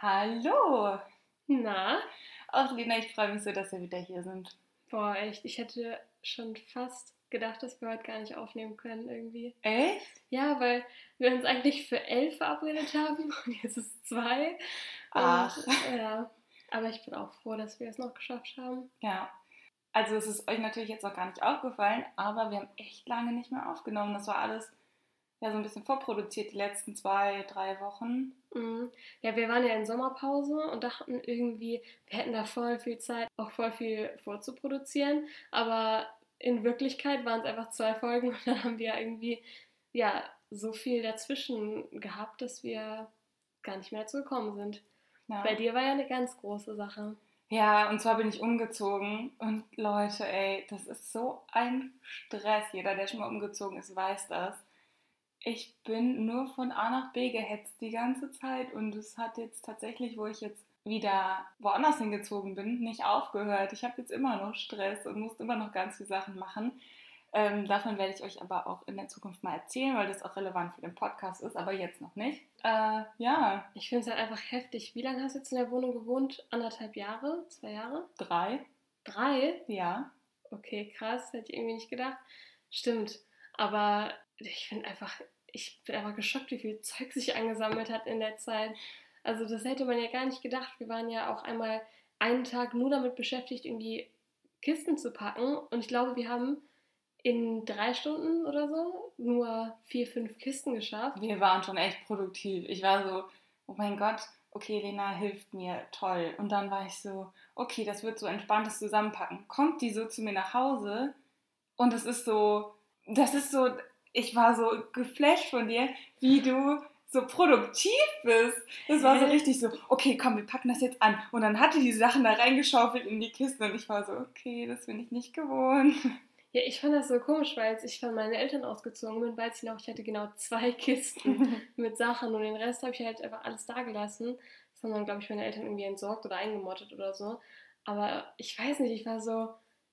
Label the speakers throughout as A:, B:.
A: Hallo!
B: Na?
A: Auch Lena, ich freue mich so, dass wir wieder hier sind.
B: Boah, echt. Ich hätte schon fast gedacht, dass wir heute gar nicht aufnehmen können irgendwie.
A: Echt?
B: Ja, weil wir uns eigentlich für elf verabredet haben und jetzt ist es zwei.
A: Ach.
B: Und, ja. Aber ich bin auch froh, dass wir es noch geschafft haben.
A: Ja. Also es ist euch natürlich jetzt noch gar nicht aufgefallen, aber wir haben echt lange nicht mehr aufgenommen. Das war alles ja so ein bisschen vorproduziert die letzten zwei, drei Wochen.
B: Mhm. Ja, wir waren ja in Sommerpause und dachten irgendwie, wir hätten da voll viel Zeit, auch voll viel vorzuproduzieren. Aber in Wirklichkeit waren es einfach zwei Folgen und dann haben wir irgendwie ja so viel dazwischen gehabt, dass wir gar nicht mehr dazu gekommen sind.
A: Ja.
B: Bei dir war ja eine ganz große Sache.
A: Ja, und zwar bin ich umgezogen und Leute, ey, das ist so ein Stress. Jeder, der schon mal umgezogen ist, weiß das. Ich bin nur von A nach B gehetzt die ganze Zeit und es hat jetzt tatsächlich, wo ich jetzt wieder woanders hingezogen bin, nicht aufgehört. Ich habe jetzt immer noch Stress und muss immer noch ganz viele Sachen machen. Ähm, davon werde ich euch aber auch in der Zukunft mal erzählen, weil das auch relevant für den Podcast ist, aber jetzt noch nicht. Äh, ja.
B: Ich finde es halt einfach heftig. Wie lange hast du jetzt in der Wohnung gewohnt? Anderthalb Jahre? Zwei Jahre?
A: Drei?
B: Drei?
A: Ja.
B: Okay, krass. Hätte ich irgendwie nicht gedacht. Stimmt. Aber ich finde einfach, ich bin einfach geschockt, wie viel Zeug sich angesammelt hat in der Zeit. Also das hätte man ja gar nicht gedacht. Wir waren ja auch einmal einen Tag nur damit beschäftigt, irgendwie Kisten zu packen. Und ich glaube, wir haben in drei Stunden oder so nur vier, fünf Kisten geschafft.
A: Wir waren schon echt produktiv. Ich war so, oh mein Gott, okay, Lena hilft mir, toll. Und dann war ich so, okay, das wird so entspanntes Zusammenpacken. Kommt die so zu mir nach Hause und es ist so, das ist so, ich war so geflasht von dir, wie du so produktiv bist. Das war so richtig so, okay, komm, wir packen das jetzt an. Und dann hatte die Sachen da reingeschaufelt in die Kisten und ich war so, okay, das bin ich nicht gewohnt.
B: Ja, ich fand das so komisch, weil als ich von meinen Eltern ausgezogen bin, weiß ich noch, ich hatte genau zwei Kisten mit Sachen und den Rest habe ich halt einfach alles da gelassen. Das haben dann, glaube ich, meine Eltern irgendwie entsorgt oder eingemottet oder so. Aber ich weiß nicht, ich war so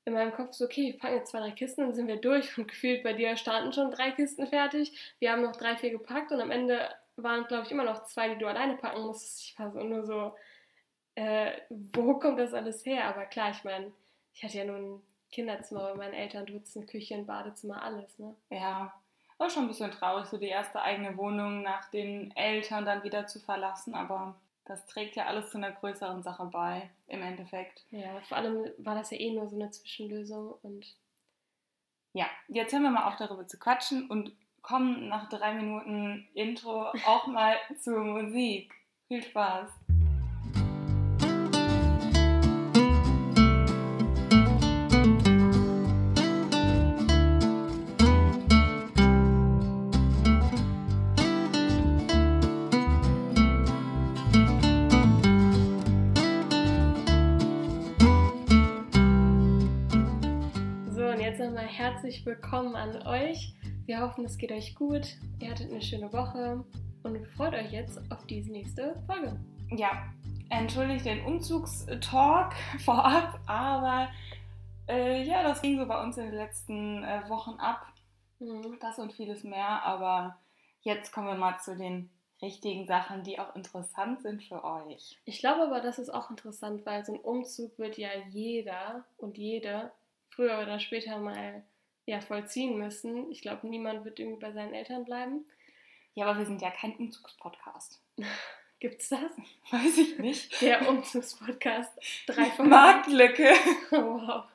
B: in meinem Kopf so, okay, wir packen jetzt zwei, drei Kisten und sind wir durch. Und gefühlt bei dir standen schon drei Kisten fertig. Wir haben noch drei, vier gepackt und am Ende waren, glaube ich, immer noch zwei, die du alleine packen musstest. Ich war so nur so, äh, wo kommt das alles her? Aber klar, ich meine, ich hatte ja nur ein Kinderzimmer bei meinen Eltern, Dutzend, Küche, Badezimmer, alles, ne?
A: Ja, war schon ein bisschen traurig, so die erste eigene Wohnung nach den Eltern dann wieder zu verlassen, aber das trägt ja alles zu einer größeren Sache bei, im Endeffekt.
B: Ja, vor allem war das ja eh nur so eine Zwischenlösung und.
A: Ja, jetzt hören wir mal auf, darüber zu quatschen und kommen nach drei Minuten Intro auch mal zur Musik. Viel Spaß!
B: Herzlich willkommen an euch. Wir hoffen, es geht euch gut. Ihr hattet eine schöne Woche und freut euch jetzt auf diese nächste Folge.
A: Ja, entschuldigt den Umzugstalk vorab, aber äh, ja, das ging so bei uns in den letzten äh, Wochen ab.
B: Mhm.
A: Das und vieles mehr, aber jetzt kommen wir mal zu den richtigen Sachen, die auch interessant sind für euch.
B: Ich glaube aber, das ist auch interessant, weil so ein Umzug wird ja jeder und jede früher oder später mal ja, vollziehen müssen. Ich glaube, niemand wird irgendwie bei seinen Eltern bleiben.
A: Ja, aber wir sind ja kein Umzugspodcast.
B: Gibt's das?
A: Weiß ich nicht.
B: Der Umzugspodcast. Drei von
A: Marktlücke.
B: Wow.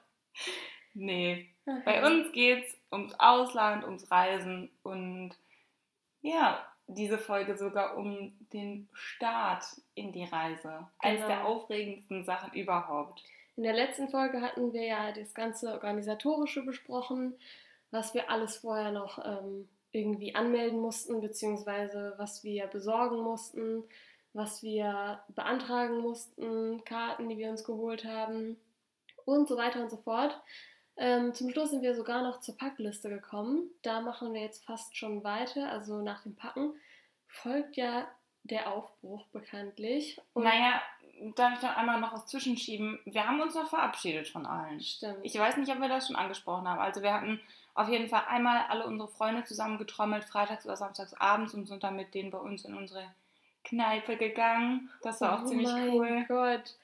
A: Nee, bei uns geht's ums Ausland, ums Reisen und ja, diese Folge sogar um den Start in die Reise. Eines
B: Genau.
A: der aufregendsten Sachen überhaupt.
B: In der letzten Folge hatten wir ja das ganze Organisatorische besprochen, was wir alles vorher noch ähm, irgendwie anmelden mussten, beziehungsweise was wir besorgen mussten, was wir beantragen mussten, Karten, die wir uns geholt haben und so weiter und so fort. Ähm, zum Schluss sind wir sogar noch zur Packliste gekommen. Da machen wir jetzt fast schon weiter. Also nach dem Packen folgt ja der Aufbruch bekanntlich. Und
A: Naja, darf ich da einmal noch was zwischenschieben? Wir haben uns noch verabschiedet von allen.
B: stimmt.
A: Ich weiß nicht, ob wir das schon angesprochen haben. Also wir hatten auf jeden Fall einmal alle unsere Freunde zusammengetrommelt, freitags oder samstags abends und sind dann mit denen bei uns in unsere Kneipe gegangen. Das war auch
B: oh
A: ziemlich
B: mein
A: cool.
B: Gott.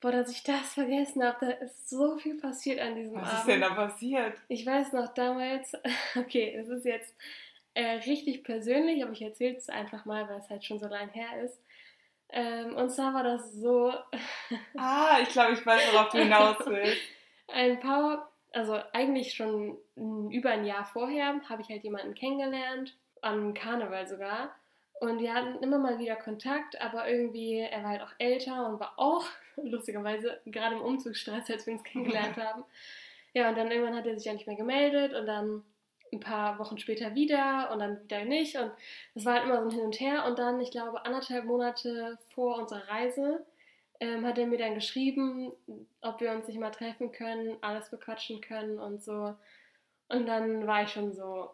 B: Boah, dass ich das vergessen habe, da ist so viel passiert an diesem
A: Was
B: Abend.
A: ist denn da passiert?
B: Ich weiß noch damals, okay, es ist jetzt äh, richtig persönlich, aber ich erzähle es einfach mal, weil es halt schon so lange her ist. Ähm, und zwar war das so,
A: Ah, ich glaube, ich weiß, worauf du hinaus willst.
B: ein paar, also eigentlich schon über ein Jahr vorher, habe ich halt jemanden kennengelernt, am Karneval sogar. Und wir hatten immer mal wieder Kontakt, aber irgendwie, er war halt auch älter und war auch, lustigerweise, gerade im Umzugsstress, als wir uns kennengelernt haben. Ja, und dann irgendwann hat er sich ja nicht mehr gemeldet und dann ein paar Wochen später wieder und dann wieder nicht. Und das war halt immer so ein Hin und Her. Und dann, ich glaube, anderthalb Monate vor unserer Reise ähm, hat er mir dann geschrieben, ob wir uns nicht mal treffen können, alles bequatschen können und so. Und dann war ich schon so,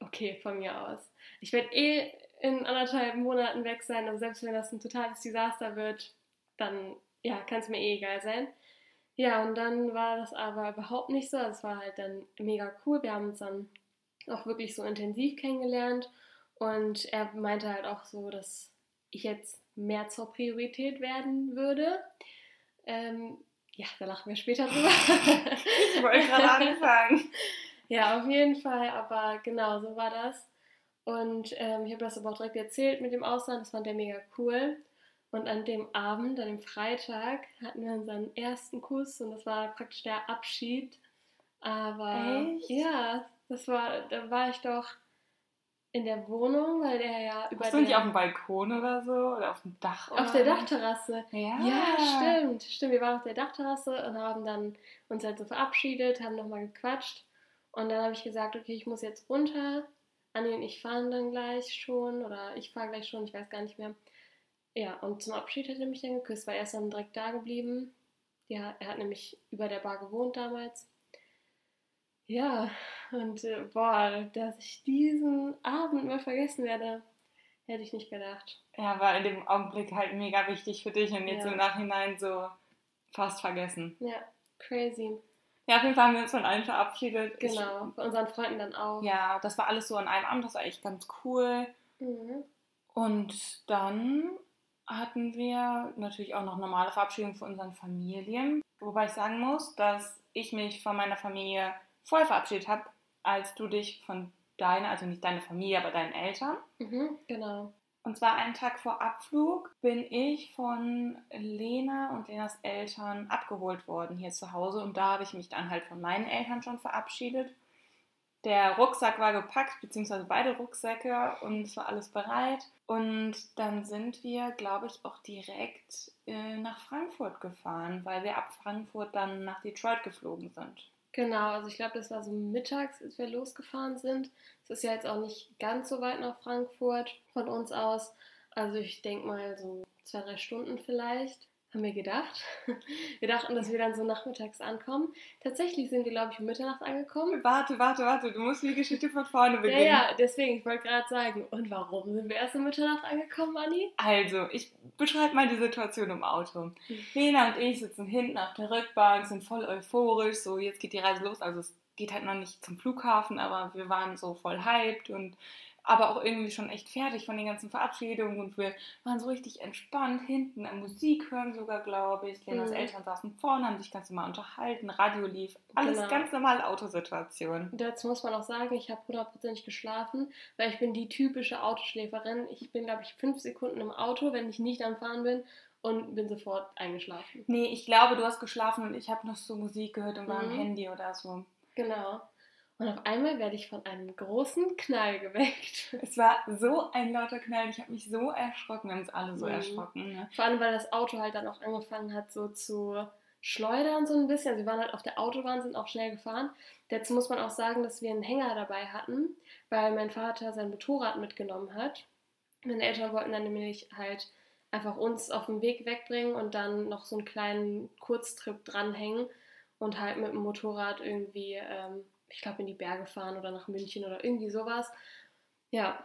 B: okay, von mir aus. Ich werde eh in anderthalb Monaten weg sein, also selbst wenn das ein totales Desaster wird, dann ja, kann es mir eh egal sein. Ja, und dann war das aber überhaupt nicht so. Es war halt dann mega cool. Wir haben uns dann auch wirklich so intensiv kennengelernt. Und er meinte halt auch so, dass ich jetzt mehr zur Priorität werden würde. Ähm, ja, da lachen wir später drüber.
A: Ich wollte gerade anfangen.
B: ja, auf jeden Fall. Aber genau, so war das. Und ähm, ich habe das aber auch direkt erzählt mit dem Ausland. Das fand er mega cool. Und an dem Abend, an dem Freitag, hatten wir unseren ersten Kuss und das war praktisch der Abschied. Aber
A: Echt?
B: ja, das war, da war ich doch in der Wohnung, weil der ja über
A: du nicht
B: der,
A: auf dem Balkon oder so? Oder auf dem Dach?
B: auf der Dachterrasse.
A: Ja.
B: Ja, stimmt, stimmt. Wir waren auf der Dachterrasse und haben dann uns halt so verabschiedet, haben nochmal gequatscht. Und dann habe ich gesagt, okay, ich muss jetzt runter. Anni und ich fahren dann gleich schon oder ich fahre gleich schon, ich weiß gar nicht mehr. Ja, und zum Abschied hat er mich dann geküsst, weil er ist dann direkt da geblieben. Ja, er hat nämlich über der Bar gewohnt damals. Ja, und äh, boah, dass ich diesen Abend mal vergessen werde, hätte ich nicht gedacht.
A: Ja, war in dem Augenblick halt mega wichtig für dich und jetzt
B: Ja.
A: im Nachhinein so fast vergessen.
B: Ja, crazy.
A: Ja, auf jeden Fall haben wir uns von allen verabschiedet.
B: Genau, von unseren Freunden dann auch.
A: Ich, ja, das war alles so an einem Abend, das war echt ganz cool.
B: Mhm.
A: Und dann hatten wir natürlich auch noch normale Verabschiedungen von unseren Familien. Wobei ich sagen muss, dass ich mich von meiner Familie vorher verabschiedet habe, als du dich von deiner, also nicht deine Familie, aber deinen Eltern.
B: Mhm, genau.
A: Und zwar einen Tag vor Abflug bin ich von Lena und Lenas Eltern abgeholt worden hier zu Hause. Und da habe ich mich dann halt von meinen Eltern schon verabschiedet. Der Rucksack war gepackt, beziehungsweise beide Rucksäcke und es war alles bereit. Und dann sind wir, glaube ich, auch direkt äh, nach Frankfurt gefahren, weil wir ab Frankfurt dann nach Detroit geflogen sind.
B: Genau, also ich glaube, das war so mittags, als wir losgefahren sind. Es ist ja jetzt auch nicht ganz so weit nach Frankfurt von uns aus. Also ich denke mal so zwei, drei Stunden vielleicht, haben wir gedacht. Wir dachten, dass wir dann so nachmittags ankommen. Tatsächlich sind wir, glaube ich, um Mitternacht angekommen.
A: Warte, warte, warte, du musst die Geschichte von vorne
B: Ja,
A: beginnen.
B: ja, deswegen, ich wollte gerade sagen, und warum sind wir erst um Mitternacht angekommen, Anni?
A: Also, ich beschreibe mal die Situation im Auto. Lena und ich sitzen hinten auf der Rückbank, sind voll euphorisch, so jetzt geht die Reise los. Also es geht halt noch nicht zum Flughafen, aber wir waren so voll hyped und aber auch irgendwie schon echt fertig von den ganzen Verabschiedungen und wir waren so richtig entspannt hinten am Musik hören sogar, glaube ich. Lenas
B: Mhm.
A: Eltern saßen vorne, haben sich ganz normal unterhalten, Radio lief, alles
B: Genau.
A: ganz normale Autosituation.
B: Dazu muss man auch sagen, ich habe hundertprozentig geschlafen, weil ich bin die typische Autoschläferin. Ich bin, glaube ich, fünf Sekunden im Auto, wenn ich nicht am Fahren bin und bin sofort eingeschlafen.
A: Nee, ich glaube, du hast geschlafen und ich habe noch so Musik gehört und war am
B: Mhm.
A: Handy oder so.
B: Genau. Und auf einmal werde ich von einem großen Knall geweckt.
A: Es war so ein lauter Knall, ich habe mich so erschrocken, wir haben uns alle so
B: Mhm.
A: erschrocken. Ne?
B: Vor allem, weil das Auto halt dann auch angefangen hat, so zu schleudern, so ein bisschen. Also wir waren halt auf der Autobahn, sind auch schnell gefahren. Dazu muss man auch sagen, dass wir einen Hänger dabei hatten, weil mein Vater sein Motorrad mitgenommen hat. Meine Eltern wollten dann nämlich halt einfach uns auf dem Weg wegbringen und dann noch so einen kleinen Kurztrip dranhängen und halt mit dem Motorrad irgendwie, ähm, ich glaube, in die Berge fahren oder nach München oder irgendwie sowas. Ja,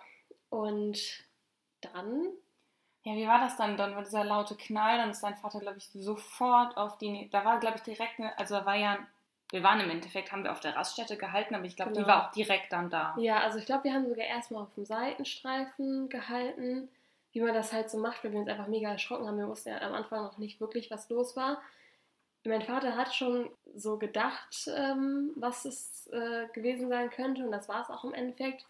B: und dann
A: Ja, wie war das dann? Dann war dieser laute Knall, dann ist dein Vater, glaube ich, sofort auf die. Da war, glaube ich, direkt eine. Also, da war ja. Wir waren im Endeffekt, haben wir auf der Raststätte gehalten, aber ich glaube, die
B: Genau.
A: war auch direkt dann da.
B: Ja, also ich glaube, wir haben sogar erstmal auf dem Seitenstreifen gehalten. wie man das halt so macht, weil wir uns einfach mega erschrocken haben. Wir wussten ja am Anfang noch nicht wirklich, was los war. Mein Vater hat schon so gedacht, ähm, was es äh, gewesen sein könnte und das war es auch im Endeffekt.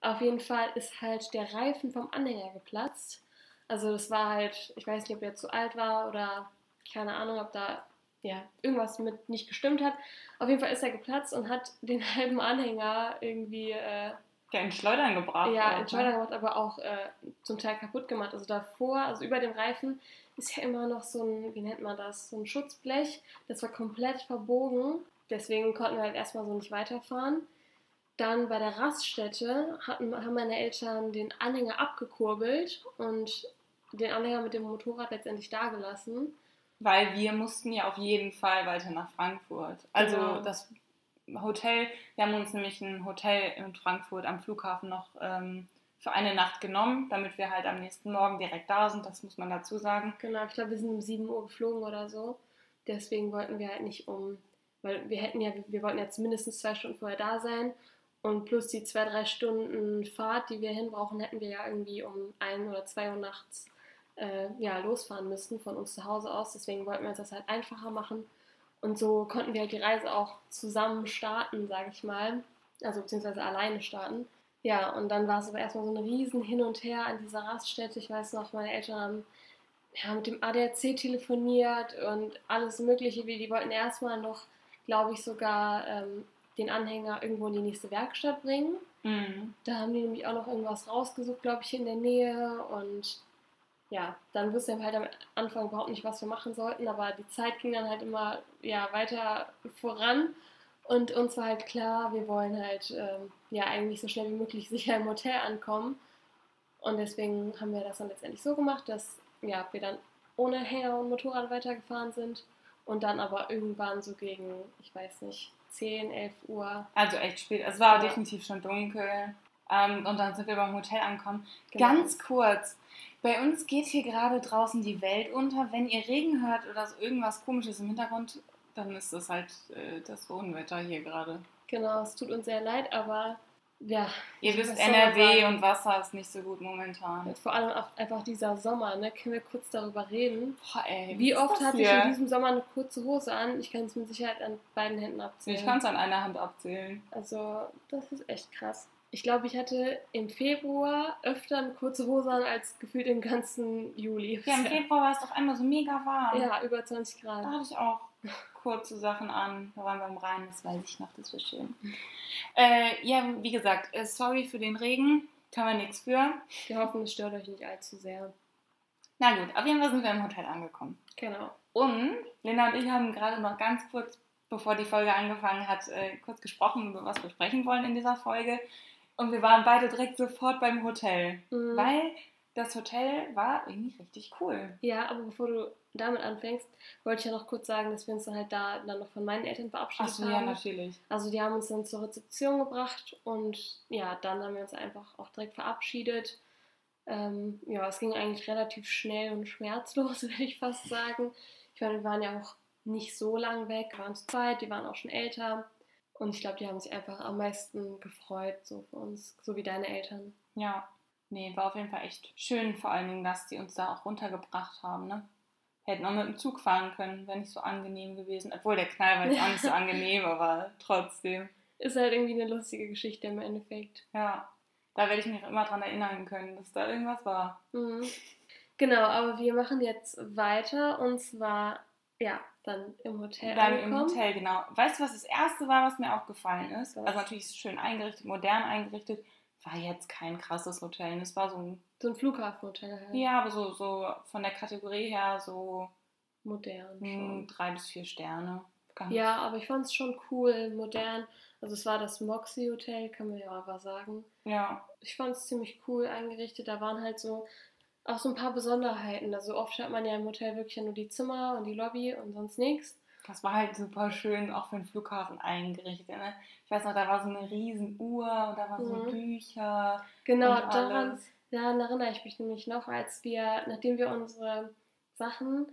B: Auf jeden Fall ist halt der Reifen vom Anhänger geplatzt. Also das war halt, ich weiß nicht, ob er zu alt war oder keine Ahnung, ob da ja, irgendwas mit nicht gestimmt hat. Auf jeden Fall ist er geplatzt und hat den halben Anhänger irgendwie äh,
A: ja, in Schleudern gebracht.
B: Ja, in Schleudern gebracht, aber auch äh, zum Teil kaputt gemacht. Also davor, also über dem Reifen, ist ja immer noch so ein, wie nennt man das, so ein Schutzblech. Das war komplett verbogen. Deswegen konnten wir halt erstmal so nicht weiterfahren. Dann bei der Raststätte hatten, haben meine Eltern den Anhänger abgekurbelt und den Anhänger mit dem Motorrad letztendlich dagelassen.
A: Weil wir mussten ja auf jeden Fall weiter nach Frankfurt. Also genau. das Hotel, wir haben uns nämlich ein Hotel in Frankfurt am Flughafen noch ähm, für eine Nacht genommen, damit wir halt am nächsten Morgen direkt da sind, das muss man dazu sagen.
B: Genau, ich glaube, wir sind um 7 Uhr geflogen oder so. Deswegen wollten wir halt nicht um, weil wir hätten ja, wir wollten ja mindestens zwei Stunden vorher da sein und plus die zwei, drei Stunden Fahrt, die wir hinbrauchen, hätten wir ja irgendwie um ein oder zwei Uhr nachts äh, ja, losfahren müssen von uns zu Hause aus. Deswegen wollten wir uns das halt einfacher machen. Und so konnten wir halt die Reise auch zusammen starten, sage ich mal. Also beziehungsweise alleine starten. Ja, und dann war es aber erstmal so ein riesen Hin und Her an dieser Raststätte. Ich weiß noch, meine Eltern haben ja, mit dem ADAC telefoniert und alles Mögliche. Die wollten erstmal noch, glaube ich, sogar ähm, den Anhänger irgendwo in die nächste Werkstatt bringen. Mhm. Da haben die nämlich auch noch irgendwas rausgesucht, glaube ich, in der Nähe. Und ja, dann wussten wir halt am Anfang überhaupt nicht, was wir machen sollten, aber die Zeit ging dann halt immer ja, weiter voran und uns war halt klar, wir wollen halt ähm, ja eigentlich so schnell wie möglich sicher im Hotel ankommen und deswegen haben wir das dann letztendlich so gemacht, dass ja, wir dann ohne Hänger und Motorrad weitergefahren sind und dann aber irgendwann so gegen, ich weiß nicht, 10, 11 Uhr.
A: Also echt spät. Es war ja. definitiv schon dunkel. Ähm, und dann sind wir beim Hotel angekommen. Genau. Ganz kurz, bei uns geht hier gerade draußen die Welt unter. Wenn ihr Regen hört oder so irgendwas komisches im Hintergrund, dann ist das halt äh, das Unwetter hier gerade.
B: Genau, es tut uns sehr leid, aber ja.
A: Ihr wisst, NRW und Wasser ist nicht so gut momentan.
B: Vor allem auch einfach dieser Sommer, ne? Können wir kurz darüber reden? Boah, ey, Wie oft hatte hier? ich in diesem Sommer eine kurze Hose an? Ich kann es mit Sicherheit an beiden Händen abzählen.
A: Ich kann es an einer Hand abzählen.
B: Also, das ist echt krass. Ich glaube, ich hatte im Februar öfter eine kurze Hose an als gefühlt im ganzen Juli.
A: Ja, im Februar war es auf einmal so mega warm.
B: Ja, über 20 Grad.
A: Da hatte ich auch kurze Sachen an. Da waren wir im Rhein, das weiß ich noch, das war schön. Äh, ja, wie gesagt, äh, sorry für den Regen. Kann man nichts für.
B: Wir hoffen, es stört euch nicht allzu sehr.
A: Na gut, auf jeden Fall sind wir im Hotel angekommen.
B: Genau.
A: Und Linda und ich haben gerade noch ganz kurz, bevor die Folge angefangen hat, äh, kurz gesprochen, über was wir sprechen wollen in dieser Folge. Und wir waren beide direkt sofort beim Hotel, mhm. weil das Hotel war irgendwie richtig cool.
B: Ja, aber bevor du damit anfängst, wollte ich ja noch kurz sagen, dass wir uns dann halt da dann noch von meinen Eltern verabschiedet Ach so, haben. ja, natürlich. Also die haben uns dann zur Rezeption gebracht und ja, dann haben wir uns einfach auch direkt verabschiedet. Ähm, ja, es ging eigentlich relativ schnell und schmerzlos, würde ich fast sagen. Ich meine, wir waren ja auch nicht so lang weg, wir waren zu zweit, die waren auch schon älter. Und ich glaube, die haben sich einfach am meisten gefreut, so für uns, so wie deine Eltern.
A: Ja, nee, war auf jeden Fall echt schön, vor allen Dingen, dass die uns da auch runtergebracht haben, ne? Hätten auch mit dem Zug fahren können, wäre nicht so angenehm gewesen. Obwohl der Knall war jetzt auch nicht so angenehm, aber trotzdem.
B: Ist halt irgendwie eine lustige Geschichte im Endeffekt.
A: Ja, da werde ich mich auch immer dran erinnern können, dass da irgendwas war.
B: Mhm. Genau, aber wir machen jetzt weiter und zwar, ja, dann im Hotel
A: Dann angekommen. im Hotel, genau. Weißt du, was das Erste war, was mir aufgefallen ist? Was? Also natürlich schön eingerichtet, modern eingerichtet. War jetzt kein krasses Hotel. Es war so ein...
B: So ein Flughafenhotel
A: halt. Ja, aber so, so von der Kategorie her so...
B: Modern
A: hm, schon. Drei bis vier Sterne.
B: Ganz ja, aber ich fand es schon cool, modern. Also es war das Moxie Hotel, kann man ja aber sagen.
A: Ja.
B: Ich fand es ziemlich cool eingerichtet. Da waren halt so auch so ein paar Besonderheiten. Also oft hat man ja im Hotel wirklich nur die Zimmer und die Lobby und sonst nichts.
A: Das war halt super schön, auch für den Flughafen eingerichtet. Ne? Ich weiß noch, da war so eine riesen Uhr und da waren so mhm. Bücher.
B: Genau, daran, daran erinnere ich mich nämlich noch, als wir, nachdem wir unsere Sachen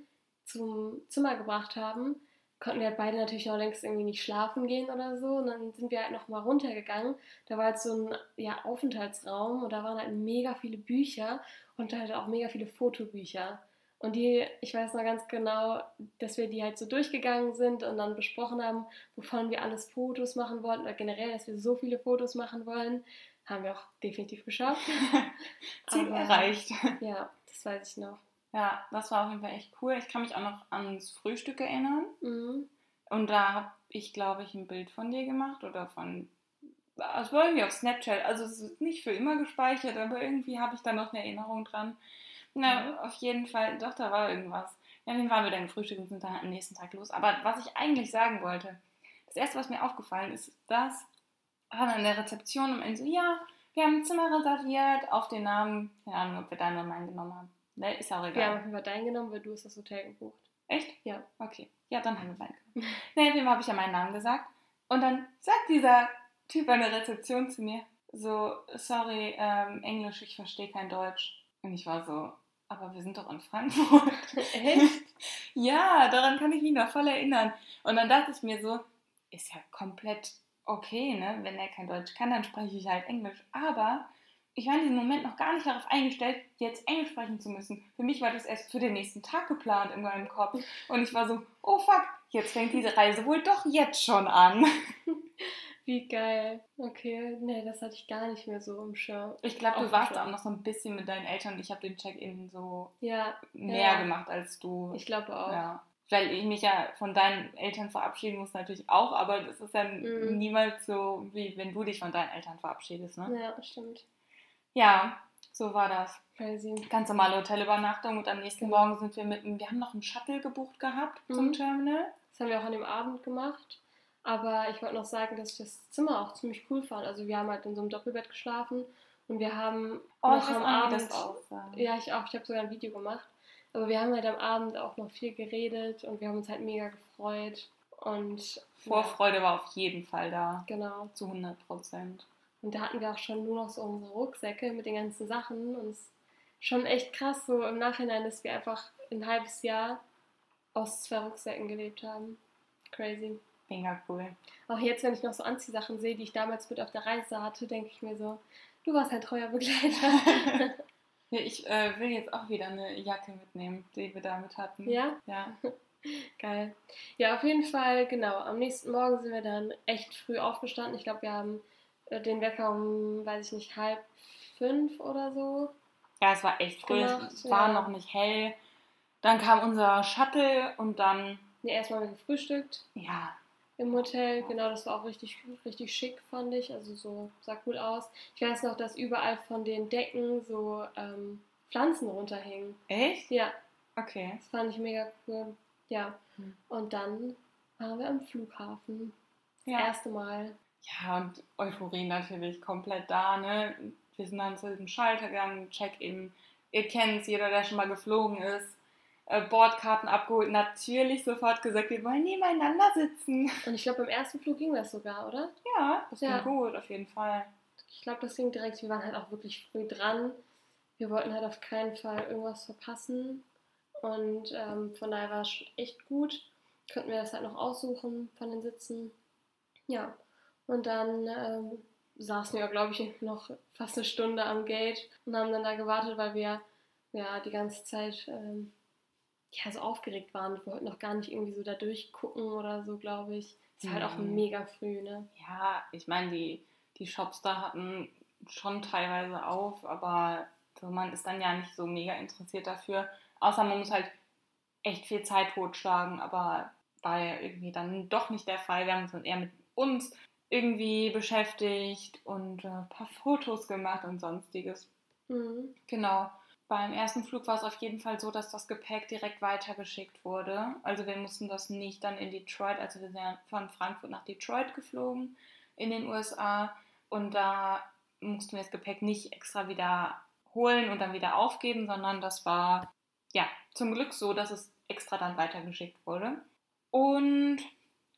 B: zum Zimmer gebracht haben, konnten wir halt beide natürlich noch längst irgendwie nicht schlafen gehen oder so. Und dann sind wir halt nochmal runtergegangen. Da war halt so ein ja, Aufenthaltsraum und da waren halt mega viele Bücher. und halt auch mega viele Fotobücher. Und die, ich weiß noch ganz genau, dass wir die halt so durchgegangen sind und dann besprochen haben, wovon wir alles Fotos machen wollten oder generell, dass wir so viele Fotos machen wollen. Haben wir auch definitiv geschafft.
A: Ziel
B: Aber-
A: erreicht.
B: Ja, das weiß ich noch.
A: Ja, das war auf jeden Fall echt cool. Ich kann mich auch noch ans Frühstück erinnern.
B: Mhm.
A: Und da habe ich, glaube ich, ein Bild von dir gemacht oder von. Es war irgendwie auf Snapchat. Also es ist nicht für immer gespeichert, aber irgendwie habe ich da noch eine Erinnerung dran. Na,
B: Mhm.
A: auf jeden Fall, doch, da war irgendwas. Ja, dann waren wir dann gefrühstückt und sind dann am nächsten Tag los. Aber was ich eigentlich sagen wollte, das erste, was mir aufgefallen ist, dass Hannah in der Rezeption am Ende so, ja, wir haben ein Zimmer reserviert auf den Namen, keine Ahnung, ob wir deinen oder meinen genommen haben. Ne, ist auch
B: Wir haben
A: egal.
B: auf jeden Fall deinen genommen, weil du hast das Hotel gebucht.
A: Echt?
B: Ja.
A: Okay. Ja, dann haben wir beide genommen. Ne, auf jeden Fall habe ich ja meinen Namen gesagt. Und dann sagt dieser Typ an der Rezeption zu mir, so, sorry, ähm, Englisch, ich verstehe kein Deutsch. Und ich war so, aber wir sind doch in Frankfurt.
B: Echt?
A: ja, daran kann ich mich noch voll erinnern. Und dann dachte ich mir so, ist ja komplett okay, ne? Wenn er kein Deutsch kann, dann spreche ich halt Englisch. Aber ich war in diesem Moment noch gar nicht darauf eingestellt, jetzt Englisch sprechen zu müssen. Für mich war das erst für den nächsten Tag geplant in meinem Kopf. Und ich war so, oh fuck, jetzt fängt diese Reise wohl doch jetzt schon an.
B: Wie geil. Okay, nee, das hatte ich gar nicht mehr so im Schirm.
A: Ich glaube, du warst da auch noch so ein bisschen mit deinen Eltern ich habe den Check-in so
B: Ja,
A: mehr
B: Ja.
A: gemacht als du.
B: ich glaube auch.
A: Ja. Weil ich mich ja von deinen Eltern verabschieden muss, natürlich auch, aber das ist ja
B: Mhm.
A: niemals so, wie wenn du dich von deinen Eltern verabschiedest. Ne?
B: Ja, stimmt.
A: Ja, so war das.
B: Crazy.
A: Ganz normale Hotelübernachtung und am nächsten
B: Genau.
A: Morgen sind wir mit, wir haben noch einen Shuttle gebucht gehabt zum
B: Mhm.
A: Terminal.
B: Das haben wir auch an dem Abend gemacht. Aber ich wollte noch sagen, dass ich das Zimmer auch ziemlich cool fand. Also wir haben halt in so einem Doppelbett geschlafen und wir haben
A: Oh,
B: noch am
A: auch
B: Abend
A: aussah.
B: Ja, ich auch. Ich habe sogar ein Video gemacht. Aber wir haben halt am Abend auch noch viel geredet und wir haben uns halt mega gefreut. Und
A: Vorfreude war auf jeden Fall da,
B: Ja, genau.
A: zu 100 Prozent.
B: Und da hatten wir auch schon nur noch so unsere Rucksäcke mit den ganzen Sachen. Und es ist schon echt krass so im Nachhinein, dass wir einfach ein halbes Jahr aus zwei Rucksäcken gelebt haben. Crazy.
A: Mega cool.
B: Auch jetzt, wenn ich noch so Anziehsachen sehe, die ich damals mit auf der Reise hatte, denke ich mir so, du warst ein treuer Begleiter.
A: Ja, ich äh, will jetzt auch wieder eine Jacke mitnehmen, die wir damit hatten.
B: ja?
A: Ja.
B: Geil. Ja, auf jeden Fall, genau. Am nächsten Morgen sind wir dann echt früh aufgestanden. Ich glaube, wir haben äh, den Wecker um, weiß ich nicht, halb fünf oder so.
A: Ja, es war echt früh.
B: Gemacht,
A: es war
B: ja.
A: noch nicht hell. Dann kam unser Shuttle und dann,
B: Nee, erstmal haben wir gefrühstückt
A: ja,
B: im Hotel. Genau, das war auch richtig, richtig schick, fand ich. Also so, sah cool aus. Ich weiß noch, dass überall von den Decken so ähm, Pflanzen runterhingen.
A: echt?
B: Ja,
A: Okay.
B: das fand ich mega cool. Ja.
A: Hm.
B: Und dann waren wir am Flughafen. Das
A: Ja.
B: erste Mal.
A: Ja, und Euphorie natürlich komplett da, ne? Wir sind dann zu diesem Schalter gegangen, Check-in. Ihr kennt jeder, der schon mal geflogen ist. Äh, Bordkarten abgeholt, natürlich sofort gesagt, wir wollen nebeneinander sitzen.
B: Und ich glaube, beim ersten Flug ging das sogar, oder?
A: Ja, das
B: Ja.
A: ging gut, auf jeden Fall.
B: Ich glaube, das ging direkt. Wir waren halt auch wirklich früh dran. Wir wollten halt auf keinen Fall irgendwas verpassen. Und ähm, von daher war es schon echt gut. Könnten wir das halt noch aussuchen von den Sitzen. Ja. Und dann ähm, saßen wir, glaube ich, noch fast eine Stunde am Gate und haben dann da gewartet, weil wir ja die ganze Zeit ähm, ja, so aufgeregt waren. Wir wollten noch gar nicht irgendwie so da durchgucken oder so, glaube ich. Es war halt auch
A: Mhm.
B: mega früh, ne?
A: Ja, ich meine, die, die Shops da hatten schon teilweise auf, aber so, man ist dann ja nicht so mega interessiert dafür. Außer man muss halt echt viel Zeit totschlagen, aber war ja irgendwie dann doch nicht der Fall. Wir haben uns dann eher mit uns irgendwie beschäftigt und äh, ein paar Fotos gemacht und sonstiges.
B: Mhm.
A: Genau. Beim ersten Flug war es auf jeden Fall so, dass das Gepäck direkt weitergeschickt wurde. Also wir mussten das nicht dann in Detroit, also wir sind ja von Frankfurt nach Detroit geflogen in den USA und da mussten wir das Gepäck nicht extra wieder holen und dann wieder aufgeben, sondern das war ja zum Glück so, dass es extra dann weitergeschickt wurde. Und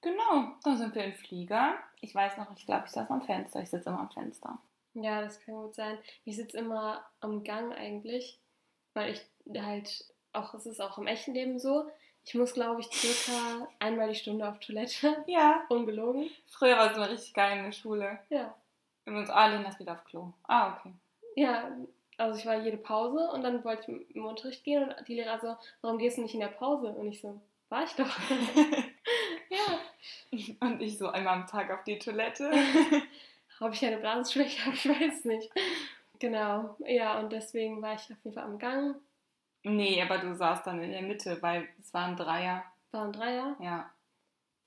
A: genau, dann sind wir im Flieger. Ich weiß noch, ich glaube, ich saß am Fenster. Ich sitze immer am Fenster.
B: Ja, das kann gut sein. Ich sitze immer am Gang eigentlich, weil ich halt auch, es ist auch im echten Leben so, ich muss, glaube ich, circa einmal die Stunde auf Toilette.
A: Ja,
B: Ungelogen.
A: früher war es immer richtig geil in der Schule.
B: Ja.
A: Wir haben uns alle das wieder auf Klo. Ah, okay.
B: Ja, also ich war jede Pause und dann wollte ich im Unterricht gehen und die Lehrer so, warum gehst du nicht in der Pause? Und ich so, war ich doch.
A: ja. Und ich so einmal am Tag auf die Toilette.
B: Ob ich eine Blasenschwäche habe, ich weiß nicht. Genau, ja, und deswegen war ich auf jeden Fall am Gang.
A: Nee, aber du saßt dann in der Mitte, weil es waren Dreier.
B: Waren Dreier?
A: Ja.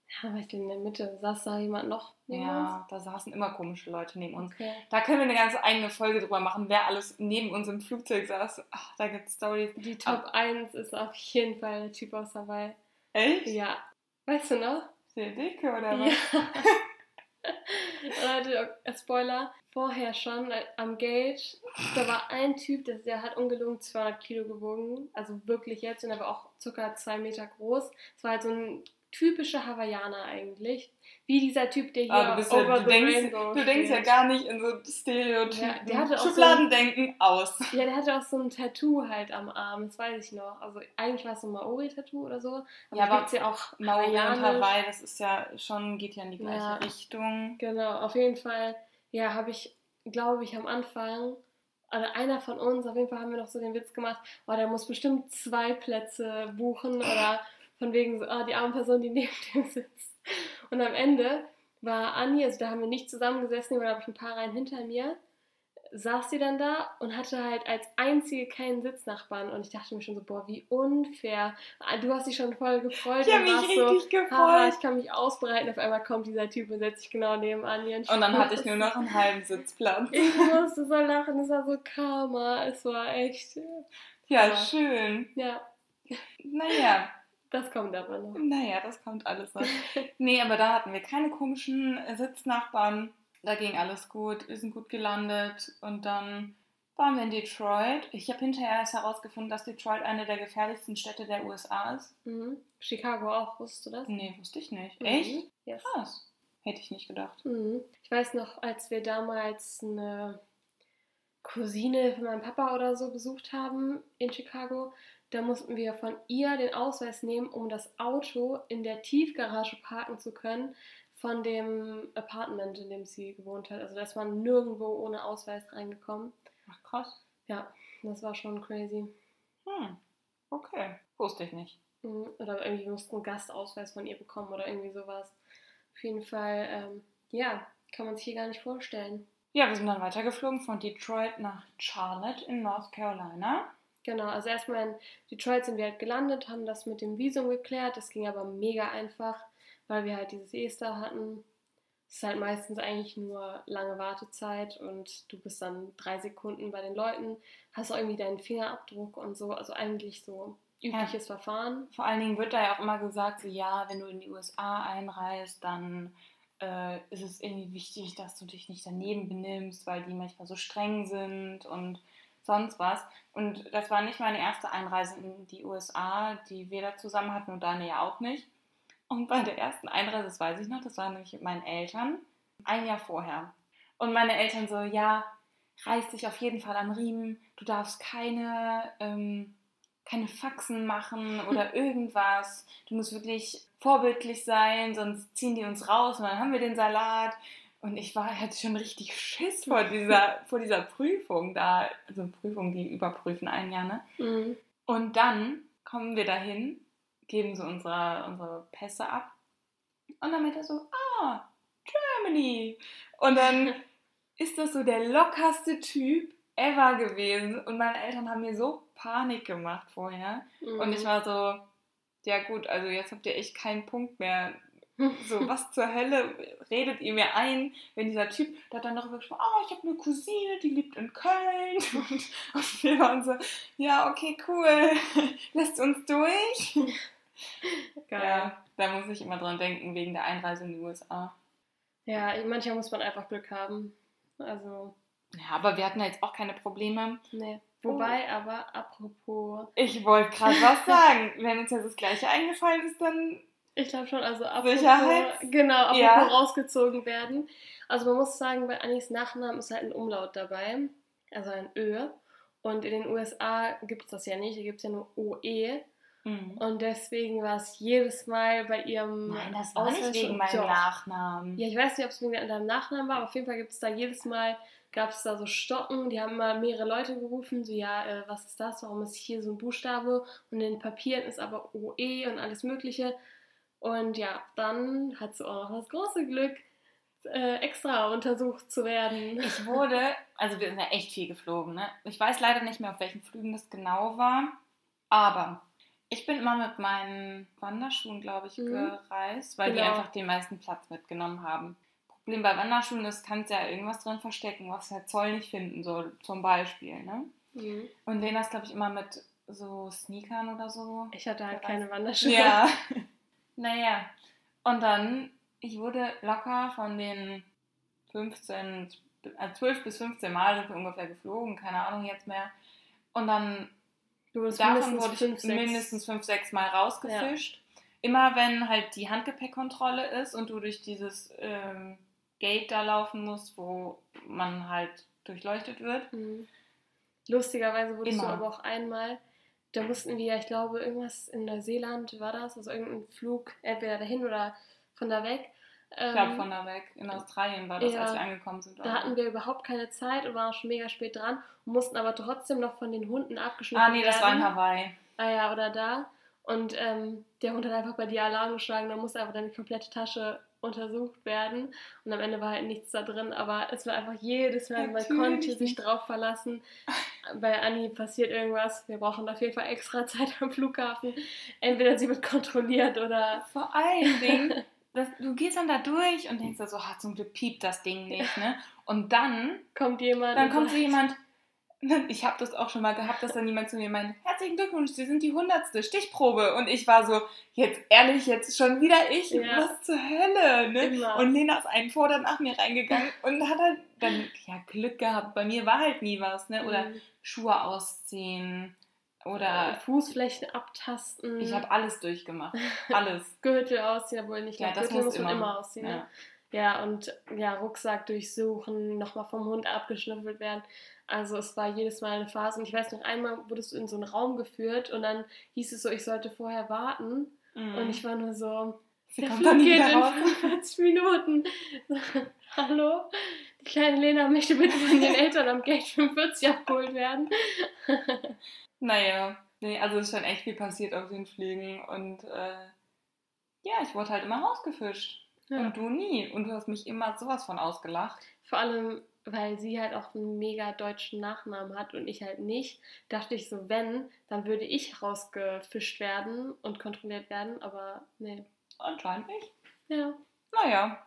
B: Ja, war ich denn in der Mitte? Saß da jemand noch
A: neben ja, uns? da saßen immer komische Leute neben uns.
B: Okay.
A: Da können wir eine ganze eigene Folge drüber machen, wer alles neben uns im Flugzeug saß. Ach, da gibt es Stories.
B: Die Top Ab 1 ist auf jeden Fall der Typ aus Hawaii.
A: Echt?
B: Ja. Weißt du noch?
A: Der Dicke oder was?
B: Ja. Leute, Spoiler, vorher schon äh, am Gate, da war ein Typ, der, der hat ungelogen 200 Kilo gewogen, also wirklich jetzt, und er war auch circa zwei Meter groß. Es war halt so ein typischer Hawaiianer eigentlich. Wie dieser Typ, der hier
A: ah, du, bist ja, du, denkst, du denkst, ja gar nicht in so Stereotypen. Ja, Schubladendenken so aus.
B: Ja, der hatte auch so ein Tattoo halt am Arm, das weiß ich noch. Also eigentlich war es so ein Maori-Tattoo oder so.
A: Aber ja, aber gibt's ja auch Maori und Hawaii, das ist ja schon, geht ja in die gleiche ja, Richtung.
B: Genau, auf jeden Fall, ja, habe ich, glaube ich, am Anfang also einer von uns, auf jeden Fall haben wir noch so den Witz gemacht, oh, der muss bestimmt zwei Plätze buchen oder von wegen so, ah, die arme Person, die neben dem sitzt. Und am Ende war Anni, also da haben wir nicht zusammengesessen, aber da habe ich ein paar Reihen hinter mir, saß sie dann da und hatte halt als einzige keinen Sitznachbarn. Und ich dachte mir schon so, boah, wie unfair. Ah, du hast dich schon voll gefreut.
A: Ich habe mich richtig so, gefreut. Ah,
B: ich kann mich ausbreiten. Auf einmal kommt dieser Typ und setzt sich genau neben Anni.
A: Und, und dann hatte ich nur noch einen halben Sitzplatz.
B: Ich musste so lachen, es war so Karma. Es war echt...
A: Ja, ja. schön.
B: Ja.
A: Naja,
B: das kommt aber noch.
A: Naja, das kommt alles noch. nee, aber da hatten wir keine komischen Sitznachbarn. Da ging alles gut, wir sind gut gelandet und dann waren wir in Detroit. Ich habe hinterher erst herausgefunden, dass Detroit eine der gefährlichsten Städte der USA ist.
B: Mhm. Chicago auch, wusstest du das?
A: Nee, wusste ich nicht.
B: Mhm.
A: Echt?
B: Yes.
A: Krass. Hätte ich nicht gedacht.
B: Mhm. Ich weiß noch, als wir damals eine Cousine von meinem Papa oder so besucht haben in Chicago, da mussten wir von ihr den Ausweis nehmen, um das Auto in der Tiefgarage parken zu können von dem Apartment, in dem sie gewohnt hat. Also da ist man nirgendwo ohne Ausweis reingekommen.
A: Ach krass.
B: Ja, das war schon crazy.
A: Hm, okay. Wusste ich nicht.
B: Mhm, oder irgendwie mussten einen Gastausweis von ihr bekommen oder irgendwie sowas. Auf jeden Fall, ähm, ja, kann man sich hier gar nicht vorstellen.
A: Ja, wir sind dann weitergeflogen von Detroit nach Charlotte in North Carolina.
B: Genau, also erstmal in Detroit sind wir halt gelandet, haben das mit dem Visum geklärt. Das ging aber mega einfach, weil wir halt dieses Ester hatten. Es ist halt meistens eigentlich nur lange Wartezeit und du bist dann drei Sekunden bei den Leuten, hast auch irgendwie deinen Fingerabdruck und so. Also eigentlich so übliches ja. Verfahren.
A: Vor allen Dingen wird da ja auch immer gesagt, so ja, wenn du in die USA einreist, dann äh, ist es irgendwie wichtig, dass du dich nicht daneben benimmst, weil die manchmal so streng sind und sonst was. Und das war nicht meine erste Einreise in die USA, die wir da zusammen hatten und Daniel ja auch nicht. Und bei der ersten Einreise, das weiß ich noch, das war nämlich mit meinen Eltern, ein Jahr vorher. Und meine Eltern so, ja, reiß dich auf jeden Fall am Riemen, du darfst keine, ähm, keine Faxen machen oder irgendwas. Du musst wirklich vorbildlich sein, sonst ziehen die uns raus und dann haben wir den Salat. Und ich war, hatte schon richtig Schiss vor dieser, vor dieser Prüfung da. Also Prüfung, die überprüfen ein Jahr, ne?
B: Mhm.
A: Und dann kommen wir dahin, geben so unsere, unsere Pässe ab. Und dann meint er so, ah, Germany. Und dann ist das so der lockerste Typ ever gewesen. Und meine Eltern haben mir so Panik gemacht vorher. Mhm. Und ich war so, ja gut, also jetzt habt ihr echt keinen Punkt mehr so, was zur Hölle redet ihr mir ein, wenn dieser Typ, da dann darüber gesprochen, oh, ich habe eine Cousine, die lebt in Köln. Und, und wir waren so, ja, okay, cool, lässt uns durch. Geil. Ja, da muss ich immer dran denken, wegen der Einreise in die USA.
B: Ja, manchmal muss man einfach Glück haben. Also.
A: Ja, aber wir hatten ja jetzt auch keine Probleme.
B: Nee. Wobei, oh. aber apropos.
A: Ich wollte gerade was sagen. Wenn uns jetzt das Gleiche eingefallen ist, dann
B: ich glaube schon, also apropos,
A: Sicherheit?
B: genau, apropos ja. rausgezogen werden. Also man muss sagen, bei Annis Nachnamen ist halt ein Umlaut dabei, also ein Ö. Und in den USA gibt es das ja nicht, da gibt es ja nur OE. Mhm. Und deswegen war es jedes Mal bei ihrem
A: Nein, das war nicht wegen meinem. Nachnamen.
B: Ja, ich weiß nicht, ob es wegen deinem Nachnamen war, aber auf jeden Fall gibt es da jedes Mal, gab es da so Stocken, die haben immer mehrere Leute gerufen, so ja, äh, was ist das, warum ist hier so ein Buchstabe und in den Papieren ist aber OE und alles mögliche. Und ja, dann hat sie auch noch das große Glück, äh, extra untersucht zu werden.
A: Ich wurde, also wir sind ja echt viel geflogen, ne? Ich weiß leider nicht mehr, auf welchen Flügen das genau war, aber ich bin immer mit meinen Wanderschuhen, glaube ich, mhm. gereist, weil genau. die einfach den meisten Platz mitgenommen haben. Problem bei Wanderschuhen ist, kannst ja irgendwas drin verstecken, was der Zoll nicht finden soll, zum Beispiel. Ne? Mhm. Und Lena ist, glaube ich, immer mit so Sneakern oder so.
B: Ich hatte halt keine Wanderschuhe.
A: Ja. naja. Und dann, ich wurde locker von den 15, also 12 bis 15 Mal sind wir ungefähr geflogen, keine Ahnung jetzt mehr. Und dann Davon wurde ich fünf, mindestens fünf, sechs Mal rausgefischt. Ja. Immer wenn halt die Handgepäckkontrolle ist und du durch dieses ähm, Gate da laufen musst, wo man halt durchleuchtet wird.
B: Mhm. Lustigerweise wurdest Immer. du aber auch einmal, da mussten wir, ich glaube, irgendwas in Neuseeland war das, also irgendein Flug, entweder dahin oder von da weg.
A: Ich glaube von da weg. In Australien war das, ja, als wir angekommen sind.
B: Da hatten wir überhaupt keine Zeit und waren schon mega spät dran und mussten aber trotzdem noch von den Hunden abgeschnitten werden.
A: Ah, nee, das war in Hawaii.
B: Ah ja, oder da. Und ähm, der Hund hat einfach bei dir Alarm geschlagen, da musste einfach deine komplette Tasche untersucht werden. Und am Ende war halt nichts da drin, aber es war einfach jedes Mal, man konnte sich drauf verlassen. Bei Anni passiert irgendwas, wir brauchen auf jeden Fall extra Zeit am Flughafen. Entweder sie wird kontrolliert oder.
A: Vor allen Dingen das, du gehst dann da durch und denkst so, ah, zum Glück piept das Ding nicht, ne? Und dann
B: kommt jemand.
A: Dann kommt so jemand, ich habe das auch schon mal gehabt, dass dann jemand zu mir meint, herzlichen Glückwunsch, Sie sind die hundertste Stichprobe. Und ich war so, jetzt ehrlich, jetzt schon wieder ich, ja. was zur Hölle, ne? Immer. Und Lena ist einen vor, dann nach mir reingegangen und hat halt dann, ja, Glück gehabt. Bei mir war halt nie was, ne? Oder mhm. Schuhe ausziehen oder
B: Fußflächen abtasten.
A: Ich habe alles durchgemacht. Alles.
B: Gürtel ausziehen, obwohl nicht. Ja, das Gürtel muss man immer ausziehen. Ja. Ne? ja, und ja, Rucksack durchsuchen, nochmal vom Hund abgeschnüffelt werden. Also es war jedes Mal eine Phase. Und ich weiß noch, einmal wurdest du in so einen Raum geführt und dann hieß es so, ich sollte vorher warten. Mhm. Und ich war nur so, Sie der Flug geht in 45 Minuten. Hallo? Kleine Lena möchte bitte von den Eltern am Gate 45 abgeholt werden.
A: Naja, nee, also ist schon echt viel passiert auf den Flügen und äh, ja, ich wurde halt immer rausgefischt. Ja. Und du nie. Und du hast mich immer sowas von ausgelacht.
B: Vor allem, weil sie halt auch einen mega deutschen Nachnamen hat und ich halt nicht, dachte ich so, wenn, dann würde ich rausgefischt werden und kontrolliert werden, aber nee.
A: Anscheinend nicht.
B: Ja.
A: Naja.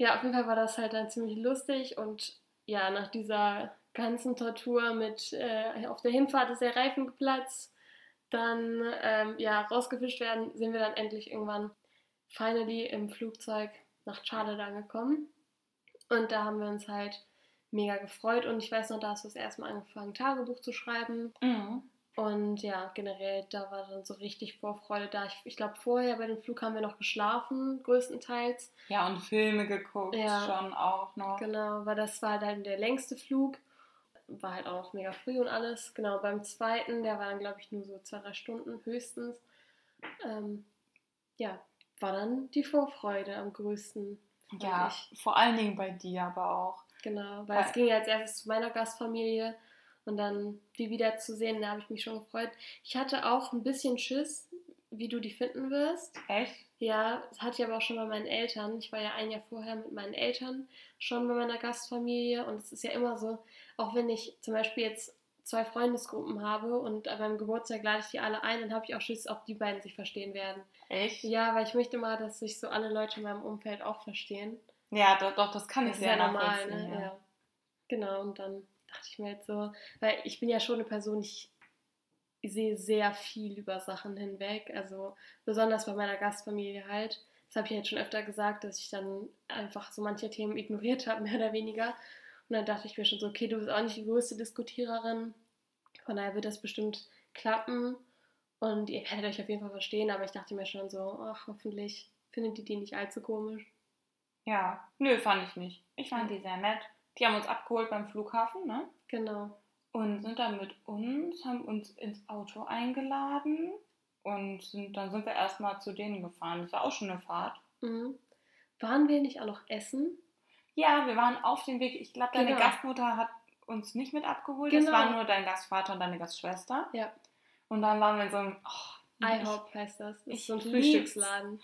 B: Ja, auf jeden Fall war das halt dann ziemlich lustig und ja, nach dieser ganzen Tortur mit äh, auf der Hinfahrt ist der Reifen geplatzt, dann ähm, ja rausgefischt werden, sind wir dann endlich irgendwann finally im Flugzeug nach Charlotte angekommen und da haben wir uns halt mega gefreut und ich weiß noch, da hast du das erste Mal angefangen Tagebuch zu schreiben. Mhm. Und ja, generell, da war dann so richtig Vorfreude da. Ich, ich glaube, vorher bei dem Flug haben wir noch geschlafen, größtenteils.
A: Ja, und Filme geguckt ja, schon auch noch.
B: Genau, weil das war dann der längste Flug war halt auch noch mega früh und alles. Genau, beim zweiten, der war dann, glaube ich, nur so zwei, drei Stunden höchstens. Ähm, ja, war dann die Vorfreude am größten.
A: Ja, ich. vor allen Dingen bei dir aber auch.
B: Genau, weil, weil es ging ja als erstes zu meiner Gastfamilie und dann die wiederzusehen, da habe ich mich schon gefreut. Ich hatte auch ein bisschen Schiss, wie du die finden wirst.
A: Echt?
B: Ja, das hatte ich aber auch schon bei meinen Eltern. Ich war ja ein Jahr vorher mit meinen Eltern schon bei meiner Gastfamilie und es ist ja immer so, auch wenn ich zum Beispiel jetzt zwei Freundesgruppen habe und an meinem Geburtstag lade ich die alle ein, dann habe ich auch Schiss, ob die beiden sich verstehen werden.
A: Echt?
B: Ja, weil ich möchte mal, dass sich so alle Leute in meinem Umfeld auch verstehen.
A: Ja, doch, doch das kann das ich sehr
B: ja normal, ne? Ja. ja. Genau, und dann dachte ich mir jetzt so, weil ich bin ja schon eine Person, ich sehe sehr viel über Sachen hinweg. Also besonders bei meiner Gastfamilie halt. Das habe ich jetzt schon öfter gesagt, dass ich dann einfach so manche Themen ignoriert habe, mehr oder weniger. Und dann dachte ich mir schon so, okay, du bist auch nicht die größte Diskutiererin. Von daher wird das bestimmt klappen. Und ihr werdet euch auf jeden Fall verstehen, aber ich dachte mir schon so, ach, hoffentlich findet ihr die nicht allzu komisch.
A: Ja, nö, fand ich nicht. Ich fand die sehr nett. Die haben uns abgeholt beim Flughafen, ne?
B: Genau
A: und sind dann mit uns, haben uns ins Auto eingeladen Und sind, dann sind wir erstmal zu denen gefahren. Das war auch schon eine Fahrt.
B: Mhm. Waren wir nicht auch noch essen?
A: Ja, wir waren auf dem Weg. Ich glaube, deine
B: Genau.
A: Gastmutter hat uns nicht mit abgeholt. Es
B: Genau.
A: waren nur dein Gastvater und deine Gastschwester.
B: Ja.
A: Und dann waren wir in so einem. Oh,
B: IHOP heißt das. Das
A: ich
B: ist so ein. Frühstücksladen.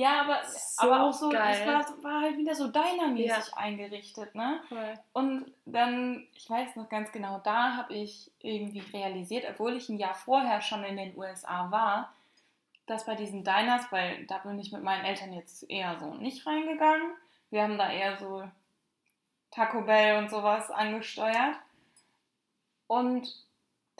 A: Ja, aber,
B: So
A: aber auch so,
B: geil.
A: es war, war halt wieder so dinermäßig
B: Ja.
A: eingerichtet, ne?
B: Voll.
A: Und dann, ich weiß noch ganz genau, da habe ich irgendwie realisiert, obwohl ich ein Jahr vorher schon in den USA war, dass bei diesen Diners, weil da bin ich mit meinen Eltern jetzt eher so nicht reingegangen. Wir haben da eher so Taco Bell und sowas angesteuert. Und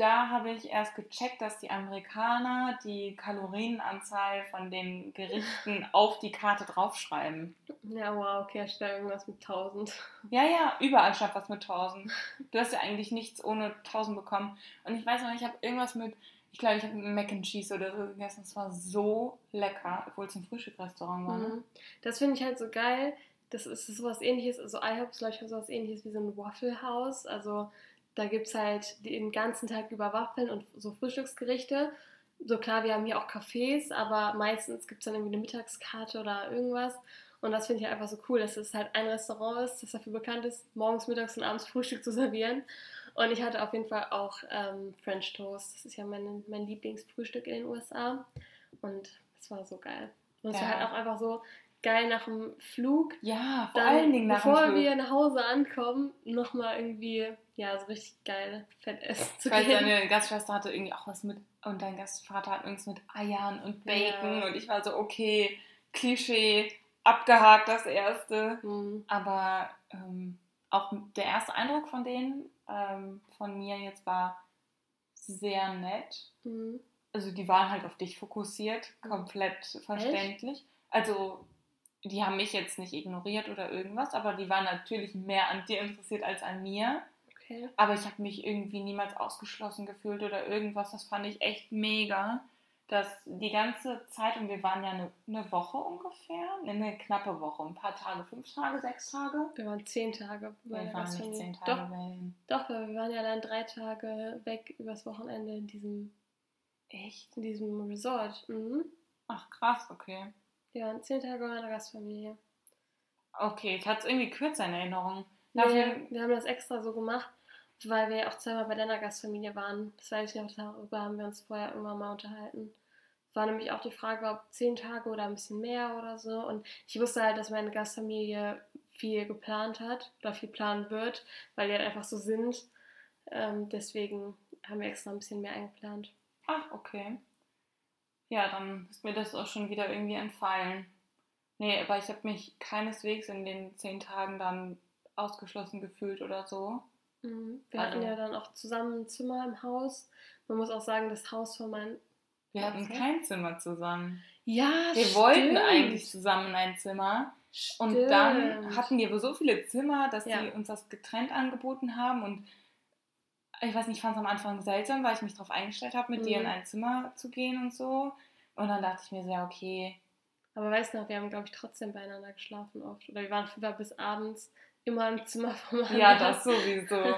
A: da habe ich erst gecheckt, dass die Amerikaner die Kalorienanzahl von den Gerichten auf die Karte draufschreiben.
B: Ja, wow, okay, da irgendwas mit 1000.
A: Ja, ja, überall stand was mit 1000. Du hast ja eigentlich nichts ohne 1000 bekommen. Und ich weiß noch, ich habe irgendwas mit, ich glaube, ich habe Mac and Cheese oder so gegessen. Es war so lecker, obwohl es ein Frühstückrestaurant war. Ne?
B: Mhm. Das finde ich halt so geil. Das ist sowas ähnliches, also IHOP ist glaube ich sowas ähnliches wie so ein Waffle House. Also da gibt es halt den ganzen Tag über Waffeln und so Frühstücksgerichte. So klar, wir haben hier auch Cafés, aber meistens gibt es dann irgendwie eine Mittagskarte oder irgendwas. Und das finde ich halt einfach so cool, dass es halt ein Restaurant ist, das dafür bekannt ist, morgens, mittags und abends Frühstück zu servieren. Und ich hatte auf jeden Fall auch ähm, French Toast. Das ist ja mein, mein Lieblingsfrühstück in den USA. Und es war so geil. Und es war
A: Ja.
B: halt auch einfach so geil nach dem Flug.
A: Ja, vor
B: Dann,
A: allen Dingen nach dem
B: bevor
A: Flug.
B: wir nach Hause ankommen, nochmal irgendwie, ja, so richtig geil fett essen zu gehen.
A: deine Gastschwester hatte irgendwie auch was mit, und dein Gastvater hat irgendwas mit Eiern und Bacon.
B: Ja.
A: Und ich war so, okay, Klischee, abgehakt das erste.
B: Mhm.
A: Aber ähm, auch der erste Eindruck von denen, ähm, von mir jetzt war sehr nett.
B: Mhm.
A: Also die waren halt auf dich fokussiert, komplett verständlich. Also die haben mich jetzt nicht ignoriert oder irgendwas, aber die waren natürlich mehr an dir interessiert als an mir.
B: Okay.
A: Aber ich habe mich irgendwie niemals ausgeschlossen gefühlt oder irgendwas. Das fand ich echt mega. Dass die ganze Zeit, und wir waren ja eine, eine Woche ungefähr, ne, eine knappe Woche, ein paar Tage, fünf Tage, sechs Tage.
B: Wir waren zehn Tage
A: Wir
B: der
A: waren nicht zehn Tage
B: Doch, doch, wir waren ja dann drei Tage weg übers Wochenende in diesem,
A: Echt?
B: in diesem Resort. Mhm.
A: Ach krass, okay.
B: Wir waren zehn Tage bei einer Gastfamilie.
A: Okay, ich hatte es irgendwie kürzer in Erinnerung. Dafür,
B: wir haben das extra so gemacht, weil wir auch zweimal bei deiner Gastfamilie waren. Das weiß ich noch, darüber haben wir uns vorher irgendwann mal unterhalten. Es war nämlich auch die Frage, ob zehn Tage oder ein bisschen mehr oder so. Und ich wusste halt, dass meine Gastfamilie viel geplant hat oder viel planen wird, weil die halt einfach so sind. Ähm, deswegen haben wir extra ein bisschen mehr eingeplant.
A: ach, okay. Ja, dann ist mir das auch schon wieder irgendwie entfallen. Nee, aber ich habe mich keineswegs in den zehn Tagen dann ausgeschlossen gefühlt oder so.
B: Mhm. Wir
A: Also-
B: hatten ja dann auch zusammen ein Zimmer im Haus. Man muss auch sagen, das Haus von meinen.
A: Wir hatten
B: Okay.
A: kein Zimmer zusammen.
B: Ja,
A: Wir wollten eigentlich zusammen in ein Zimmer. Und dann
B: Stimmt.
A: hatten wir so viele Zimmer, dass
B: Ja.
A: die uns das getrennt angeboten haben. Und ich weiß nicht, ich fand es am Anfang seltsam, weil ich mich darauf eingestellt habe, mit dir in
B: Mhm.
A: ein Zimmer zu gehen und so. Und dann dachte ich mir so, ja, okay.
B: Aber weißt du noch, wir haben, glaube ich, trotzdem beieinander geschlafen oft. Oder wir waren früher bis abends immer im Zimmer vom
A: Ja,
B: anderen.
A: das sowieso.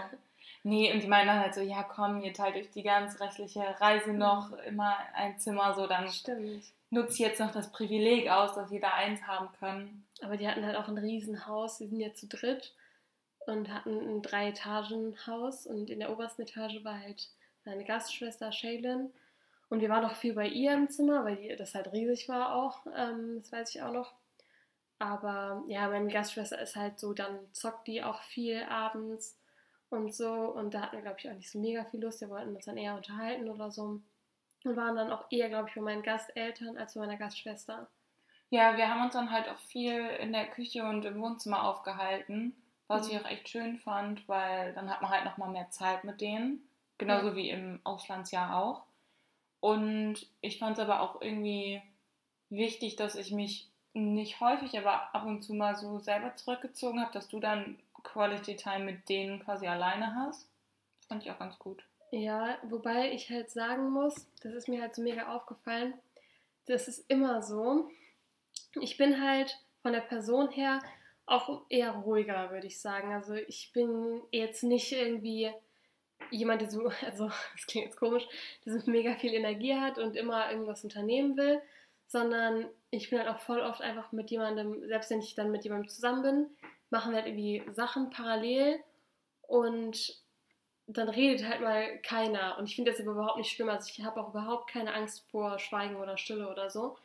A: Nee, und die meinen dann halt so, ja komm, ihr teilt euch die ganz restliche Reise noch immer ein Zimmer, so dann
B: Stimmt.
A: nutzt jetzt noch das Privileg aus, dass wir da eins haben können.
B: Aber die hatten halt auch ein Riesenhaus. Die sind ja zu dritt und hatten ein Drei-Etagen-Haus. Und in der obersten Etage war halt meine Gastschwester Shaylin. Und wir waren auch viel bei ihr im Zimmer, weil die, das halt riesig war auch. Ähm, das weiß ich auch noch. Aber ja, meine Gastschwester ist halt so, dann zockt die auch viel abends und so. Und da hatten wir, glaube ich, auch nicht so mega viel Lust. Wir wollten uns dann eher unterhalten oder so. Und waren dann auch eher, glaube ich, bei meinen Gasteltern als bei meiner Gastschwester.
A: Ja, wir haben uns dann halt auch viel in der Küche und im Wohnzimmer aufgehalten, was ich auch echt schön fand, weil dann hat man halt nochmal mehr Zeit mit denen. Genauso wie im Auslandsjahr auch. Und ich fand es aber auch irgendwie wichtig, dass ich mich nicht häufig, aber ab und zu mal so selber zurückgezogen habe, dass du dann Quality Time mit denen quasi alleine hast. Das fand ich auch ganz gut.
B: Ja, wobei ich halt sagen muss, das ist mir halt so mega aufgefallen, das ist immer so. Ich bin halt von der Person her auch eher ruhiger, würde ich sagen. Also ich bin jetzt nicht irgendwie jemand, der so, also das klingt jetzt komisch, der so mega viel Energie hat und immer irgendwas unternehmen will, sondern ich bin halt auch voll oft einfach mit jemandem, selbst wenn ich dann mit jemandem zusammen bin, machen wir halt irgendwie Sachen parallel und dann redet halt mal keiner. Und ich finde das aber überhaupt nicht schlimm. Also ich habe auch überhaupt keine Angst vor Schweigen oder Stille oder so.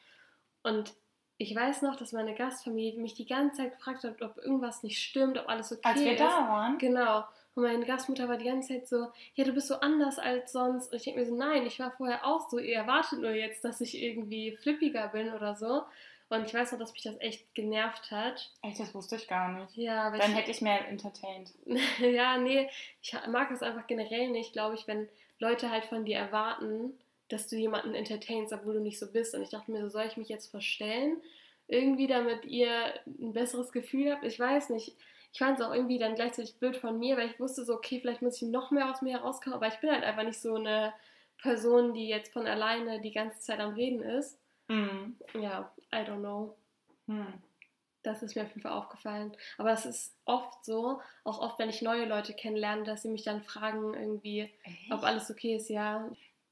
B: Und ich weiß noch, dass meine Gastfamilie mich die ganze Zeit gefragt hat, ob irgendwas nicht stimmt, ob alles okay ist.
A: Als wir
B: ist.
A: da waren?
B: Genau. Und meine Gastmutter war die ganze Zeit so, ja, du bist so anders als sonst. Und ich denke mir so, nein, ich war vorher auch so. Ihr erwartet nur jetzt, dass ich irgendwie flippiger bin oder so. Und ich weiß noch, dass mich das echt genervt hat.
A: Echt, das wusste ich gar nicht.
B: Ja,
A: Dann hätte ich mehr entertained.
B: ja, nee, ich mag das einfach generell nicht, glaube ich, wenn Leute halt von dir erwarten, dass du jemanden entertainst, obwohl du nicht so bist. Und ich dachte mir, so soll ich mich jetzt verstellen? Irgendwie, damit ihr ein besseres Gefühl habt. Ich weiß nicht. Ich fand es auch irgendwie dann gleichzeitig blöd von mir, weil ich wusste so, okay, vielleicht muss ich noch mehr aus mir herauskommen, aber ich bin halt einfach nicht so eine Person, die jetzt von alleine die ganze Zeit am Reden ist.
A: Mhm.
B: Ja, I don't know.
A: Hm.
B: Das ist mir auf jeden Fall aufgefallen. Aber es ist oft so, auch oft, wenn ich neue Leute kennenlerne, dass sie mich dann fragen, irgendwie, ob alles okay ist, ja.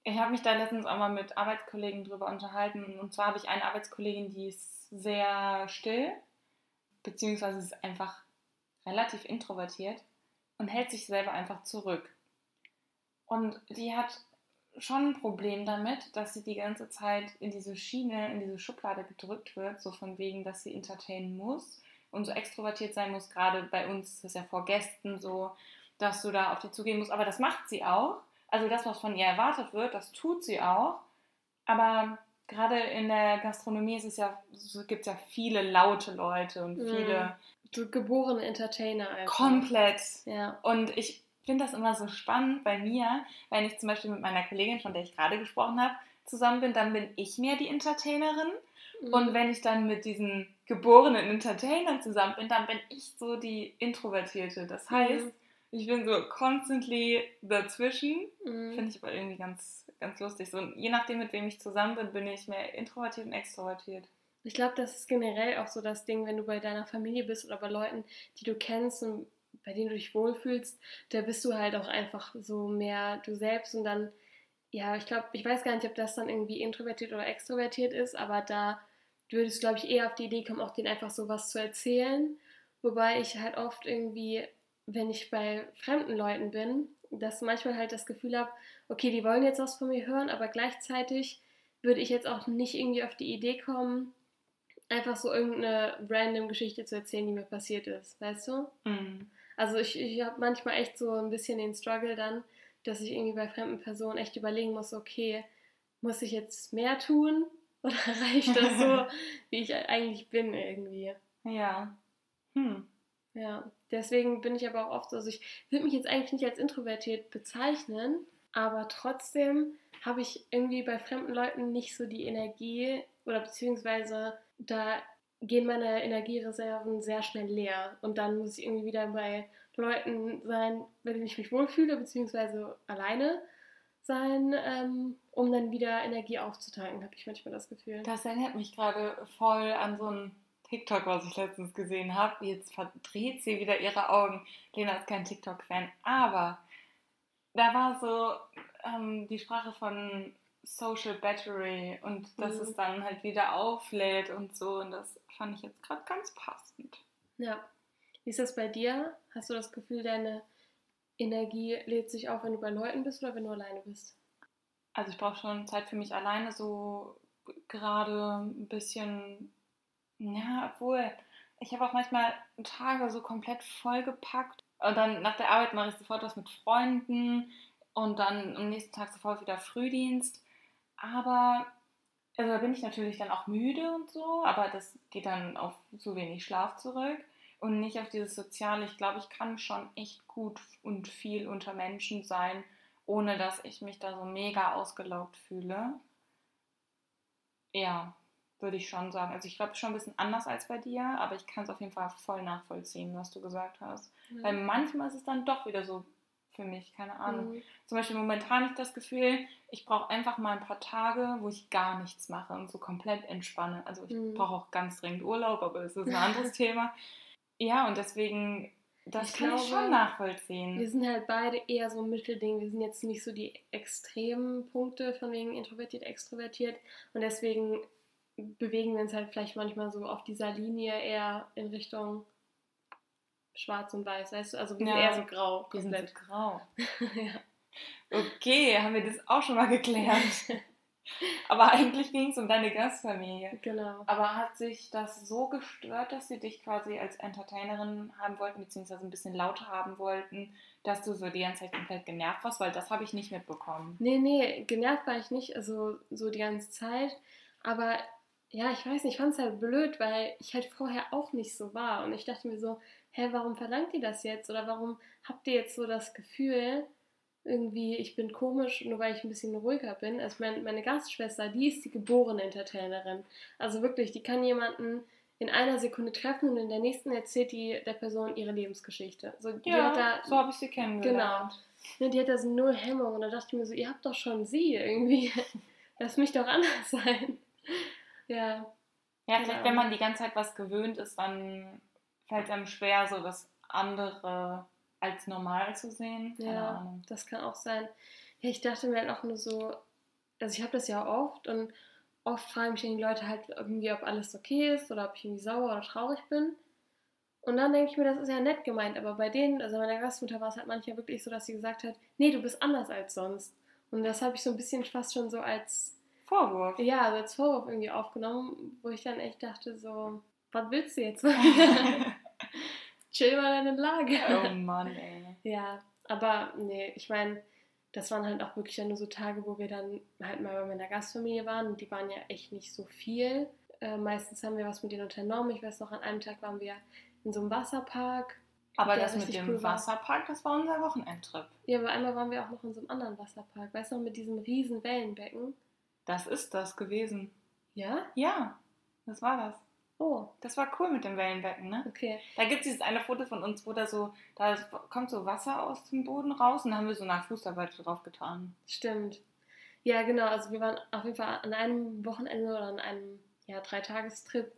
A: Ich habe mich da letztens auch mal mit Arbeitskollegen drüber unterhalten. Und zwar habe ich eine Arbeitskollegin, die ist sehr still, beziehungsweise ist einfach relativ introvertiert und hält sich selber einfach zurück. Und die hat schon ein Problem damit, dass sie die ganze Zeit in diese Schiene, in diese Schublade gedrückt wird, so von wegen, dass sie entertainen muss und so extrovertiert sein muss. Gerade bei uns ist es ja vor Gästen so, dass du da auf die zugehen musst. Aber das macht sie auch. Also das, was von ihr erwartet wird, das tut sie auch. Aber gerade in der Gastronomie ist es ja, gibt es ja viele laute Leute und viele.
B: So geborene Entertainer einfach.
A: Komplett.
B: Ja.
A: Und ich finde das immer so spannend bei mir, wenn ich zum Beispiel mit meiner Kollegin, von der ich gerade gesprochen habe, zusammen bin, dann bin ich mehr die Entertainerin.
B: Mhm.
A: Und wenn ich dann mit diesen geborenen Entertainern zusammen bin, dann bin ich so die Introvertierte. Das heißt,
B: Mhm.
A: Ich bin so constantly dazwischen.
B: Mhm.
A: Finde ich aber irgendwie ganz, ganz lustig. So, je nachdem, mit wem ich zusammen bin, bin ich mehr introvertiert und extrovertiert.
B: Ich glaube, das ist generell auch so das Ding, wenn du bei deiner Familie bist oder bei Leuten, die du kennst und bei denen du dich wohlfühlst, da bist du halt auch einfach so mehr du selbst und dann, ja, ich glaube, ich weiß gar nicht, ob das dann irgendwie introvertiert oder extrovertiert ist, aber da würdest du, glaube ich, eher auf die Idee kommen, auch denen einfach so was zu erzählen. Wobei ich halt oft irgendwie, wenn ich bei fremden Leuten bin, dass manchmal halt das Gefühl habe, okay, die wollen jetzt was von mir hören, aber gleichzeitig würde ich jetzt auch nicht irgendwie auf die Idee kommen, einfach so irgendeine random Geschichte zu erzählen, die mir passiert ist, weißt du?
A: Mhm.
B: Also ich, ich habe manchmal echt so ein bisschen den Struggle dann, dass ich irgendwie bei fremden Personen echt überlegen muss, okay, muss ich jetzt mehr tun oder reicht das so, wie ich eigentlich bin irgendwie?
A: Ja. Hm.
B: Ja, deswegen bin ich aber auch oft so, also ich würde mich jetzt eigentlich nicht als introvertiert bezeichnen, aber trotzdem habe ich irgendwie bei fremden Leuten nicht so die Energie oder beziehungsweise da gehen meine Energiereserven sehr schnell leer und dann muss ich irgendwie wieder bei Leuten sein, bei denen ich mich wohlfühle, beziehungsweise alleine sein, ähm, um dann wieder Energie aufzutanken, habe ich manchmal das Gefühl.
A: Das erinnert mich gerade voll an so ein TikTok, was ich letztens gesehen habe. Jetzt verdreht sie wieder ihre Augen. Lena ist kein TikTok-Fan, aber da war so ähm, die Sprache von Social Battery und dass
B: Mhm.
A: es dann halt wieder auflädt und so. Und das fand ich jetzt gerade ganz passend.
B: Ja. Wie ist das bei dir? Hast du das Gefühl, deine Energie lädt sich auf, wenn du bei Leuten bist oder wenn du alleine bist?
A: Also ich brauche schon Zeit für mich alleine, so gerade ein bisschen, ja, obwohl, ich habe auch manchmal Tage so komplett vollgepackt und dann nach der Arbeit mache ich sofort was mit Freunden und dann am nächsten Tag sofort wieder Frühdienst. Aber, also da bin ich natürlich dann auch müde und so, aber das geht dann auf zu wenig Schlaf zurück und nicht auf dieses Soziale. Ich glaube, ich kann schon echt gut und viel unter Menschen sein, ohne dass ich mich da so mega ausgelaugt fühle. Ja, würde ich schon sagen. Also ich glaube schon ein bisschen anders als bei dir, aber ich kann es auf jeden Fall voll nachvollziehen, was du gesagt hast. Weil manchmal ist es dann doch wieder so für mich, keine Ahnung.
B: Mhm.
A: Zum Beispiel momentan habe ich das Gefühl, ich brauche einfach mal ein paar Tage, wo ich gar nichts mache und so komplett entspanne. Also ich
B: Mhm.
A: brauche auch ganz dringend Urlaub, aber das ist ein anderes Thema. Ja, und deswegen Das
B: Ich
A: kann ich
B: glaube,
A: schon nachvollziehen.
B: Wir sind halt beide eher so ein Mittelding. Wir sind jetzt nicht so die extremen Punkte von wegen introvertiert, extrovertiert. Und deswegen bewegen wir uns halt vielleicht manchmal so auf dieser Linie eher in Richtung schwarz und weiß, weißt du? Also wir sind
A: Ja,
B: eher so grau.
A: Wir sind so
B: komplett.
A: grau.
B: ja.
A: Okay, haben wir das auch schon mal geklärt. Aber eigentlich ging es um deine Gastfamilie.
B: Genau.
A: Aber hat sich das so gestört, dass sie dich quasi als Entertainerin haben wollten, beziehungsweise ein bisschen lauter haben wollten, dass du so die ganze Zeit komplett genervt warst? Weil das habe ich nicht mitbekommen.
B: Nee, nee, genervt war ich nicht, also so die ganze Zeit. Aber ja, ich weiß nicht, ich fand es halt blöd, weil ich halt vorher auch nicht so war. Und ich dachte mir so, hä, warum verlangt ihr das jetzt? Oder warum habt ihr jetzt so das Gefühl, irgendwie, ich bin komisch, nur weil ich ein bisschen ruhiger bin? Also mein, meine Gastschwester, die ist die geborene Entertainerin. Also wirklich, die kann jemanden in einer Sekunde treffen und in der nächsten erzählt die der Person ihre Lebensgeschichte. So, hat da,
A: so habe ich sie kennengelernt.
B: Ne, die hat da so null Hemmung und da dachte ich mir so, ihr habt doch schon sie irgendwie. Lass mich doch anders sein. Ja,
A: Ja, vielleicht, wenn man die ganze Zeit was gewöhnt ist, dann fällt es einem schwer, so das andere als normal zu sehen. Keine
B: ja,
A: Ahnung.
B: das kann auch sein. Ja, ich dachte mir halt auch nur so, also ich habe das ja oft und oft fragen mich die Leute halt irgendwie, ob alles okay ist oder ob ich irgendwie sauer oder traurig bin. Und dann denke ich mir, das ist ja nett gemeint, aber bei denen, also meiner Gastmutter war es halt manchmal wirklich so, dass sie gesagt hat, nee, du bist anders als sonst. Und das habe ich so ein bisschen fast schon so als
A: Vorwurf.
B: ja, also als Vorwurf irgendwie aufgenommen, wo ich dann echt dachte, so, was willst du jetzt? Chill mal deine Lage.
A: oh Mann, ey.
B: Ja, aber nee, ich meine, das waren halt auch wirklich dann nur so Tage, wo wir dann halt mal bei meiner Gastfamilie waren und die waren ja echt nicht so viel. Äh, meistens haben wir was mit denen unternommen. Ich weiß noch, an einem Tag waren wir in so einem Wasserpark.
A: Aber das mit
B: richtig
A: dem
B: cool war.
A: Wasserpark, das war unser Wochenendtrip.
B: Ja, aber einmal waren wir auch noch in so einem anderen Wasserpark. Weißt du noch, mit diesem riesen Wellenbecken?
A: Das ist das gewesen.
B: Ja?
A: Ja, das war das.
B: Oh,
A: Das war cool mit dem Wellenbecken, ne?
B: okay.
A: Da gibt es dieses eine Foto von uns, wo da so, da kommt so Wasser aus dem Boden raus und da haben wir so nach Fußarbeit drauf getan.
B: Stimmt. Ja, genau. Also wir waren auf jeden Fall an einem Wochenende oder an einem ja, Dreitagestrip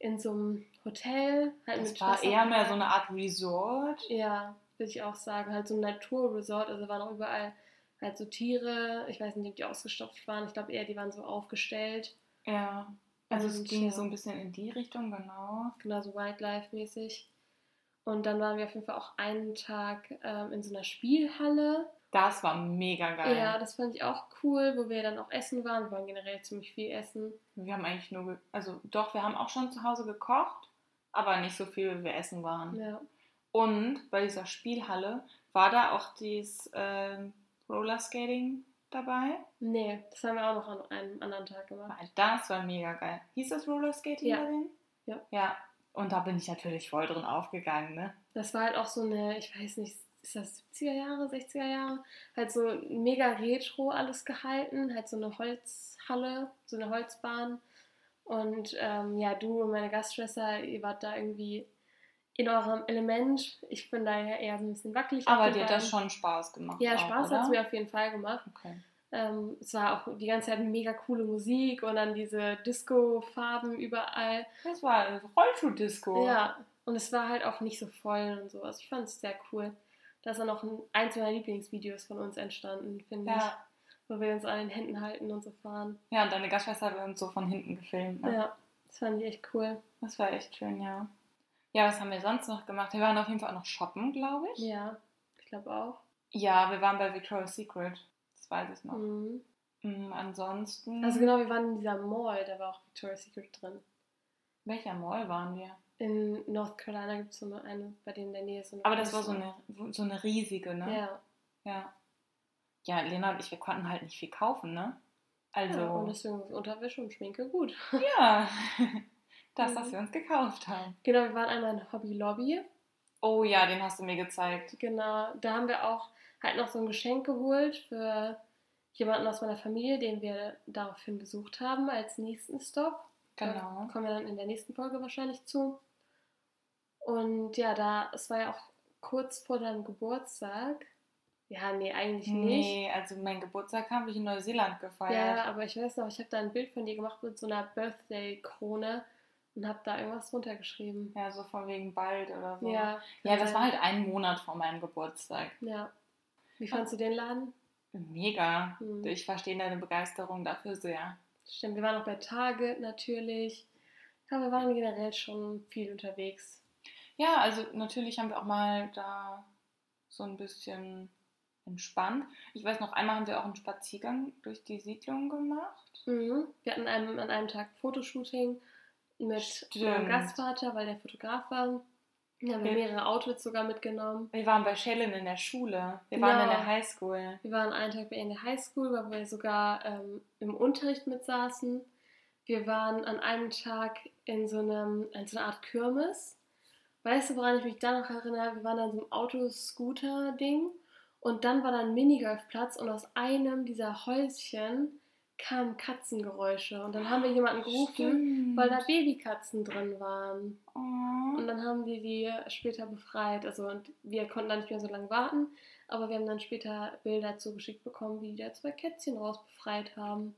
B: in so einem Hotel. Halt
A: Das war eher mehr so eine Art Resort.
B: Ja, würde ich auch sagen. Halt so ein Naturresort. Also waren auch überall halt so Tiere. Ich weiß nicht, ob die ausgestopft waren. Ich glaube eher, die waren so aufgestellt.
A: Ja. Also es
B: Und,
A: ging
B: ja.
A: so ein bisschen in die Richtung, genau.
B: Genau, so Wildlife-mäßig. Und dann waren wir auf jeden Fall auch einen Tag ähm, in so einer Spielhalle.
A: Das war mega geil.
B: Ja, das fand ich auch cool, wo wir dann auch essen waren. Wir waren generell ziemlich viel essen.
A: Wir haben eigentlich nur, also doch, wir haben auch schon zu Hause gekocht, aber nicht so viel, wie wir essen waren.
B: Ja.
A: Und bei dieser Spielhalle war da auch dieses ähm, Rollerskating dabei.
B: Nee, das haben wir auch noch an einem anderen Tag gemacht.
A: Weil Das war mega geil. Hieß das Rollerskating
B: Ja.
A: bei denen?
B: Ja.
A: Ja. Und da bin ich natürlich voll drin aufgegangen, ne?
B: Das war halt auch so eine, ich weiß nicht, ist das 70er Jahre, 60er Jahre? Halt so mega retro alles gehalten, halt so eine Holzhalle, so eine Holzbahn. Und ähm, ja, du und meine Gastschwester, ihr wart da irgendwie in eurem Element. Ich bin da ja eher so ein bisschen wackelig.
A: Aber dir hat das schon Spaß gemacht.
B: Ja,
A: auch,
B: Spaß hat es mir auf jeden Fall gemacht.
A: Okay.
B: Ähm, es war auch die ganze Zeit mega coole Musik und dann diese Disco-Farben überall.
A: Das war eine Rollschuh-Disco.
B: Ja, und es war halt auch nicht so voll und so. Also ich fand es sehr cool. Da ist dann noch ein, eins meiner Lieblingsvideos von uns entstanden, finde
A: Ja.
B: ich. Wo wir uns an den Händen halten und so fahren.
A: Ja, und deine Gastschwester hat uns so von hinten gefilmt. Ne?
B: Ja, das fand ich echt cool.
A: Das war echt schön, ja. Ja, was haben wir sonst noch gemacht? Wir waren auf jeden Fall auch noch shoppen, glaube ich.
B: Ja, ich glaube auch.
A: Ja, wir waren bei Victoria's Secret. Das weiß ich noch.
B: Mhm.
A: Mm, ansonsten.
B: Also genau, wir waren in dieser Mall, da war auch Victoria's Secret drin.
A: Welcher Mall waren wir?
B: In North Carolina gibt es so eine, eine, bei denen in der Nähe ist so eine
A: Aber das war so eine, so eine riesige, ne?
B: Ja,
A: Ja. Ja, Lena und ich, wir konnten halt nicht viel kaufen, ne? Also.
B: ja, und deswegen ist Unterwäsche und Schminke gut.
A: Ja. das, was wir uns gekauft haben.
B: Genau, wir waren einmal in Hobby Lobby.
A: Oh ja, den hast du mir gezeigt.
B: Genau, da haben wir auch halt noch so ein Geschenk geholt für jemanden aus meiner Familie, den wir daraufhin besucht haben als nächsten Stop.
A: Genau.
B: Da kommen wir dann in der nächsten Folge wahrscheinlich zu. Und ja, da, es war ja auch kurz vor deinem Geburtstag. Ja, nee, eigentlich nicht.
A: Nee, also mein Geburtstag habe ich in Neuseeland gefeiert.
B: Ja, aber ich weiß noch, ich habe da ein Bild von dir gemacht mit so einer Birthday-Krone und habe da irgendwas runtergeschrieben.
A: Ja, so von wegen bald oder so.
B: Ja,
A: Ja, das war halt ein Monat vor meinem Geburtstag.
B: Ja. Wie fandst du den Laden?
A: Mega.
B: Hm.
A: Ich verstehe deine Begeisterung dafür sehr.
B: Stimmt, wir waren auch bei Target natürlich. Ja, wir waren generell schon viel unterwegs.
A: Ja, also natürlich haben wir auch mal da so ein bisschen entspannt. Ich weiß noch, einmal haben wir auch einen Spaziergang durch die Siedlung gemacht.
B: Mhm. Wir hatten einem, an einem Tag Fotoshooting mit
A: Stimmt.
B: meinem Gastvater, weil der Fotograf war. Wir haben
A: Wir-
B: mehrere Outfits sogar mitgenommen.
A: Wir waren bei Shellen in der Schule. Wir waren
B: Ja.
A: in der Highschool.
B: Wir waren einen Tag bei ihr in der Highschool, wo wir sogar ähm, im Unterricht mit saßen. Wir waren an einem Tag in so, einem, in so einer Art Kirmes. Weißt du, woran ich mich da noch erinnere? Wir waren an so einem Autoscooter-Ding und dann war da ein Minigolfplatz und aus einem dieser Häuschen kamen Katzengeräusche und dann haben wir jemanden gerufen,
A: Stimmt.
B: weil da Babykatzen drin waren.
A: Oh.
B: Und dann haben die die später befreit. Also und wir konnten dann nicht mehr so lange warten, aber wir haben dann später Bilder zugeschickt bekommen, wie die da zwei Kätzchen raus befreit haben.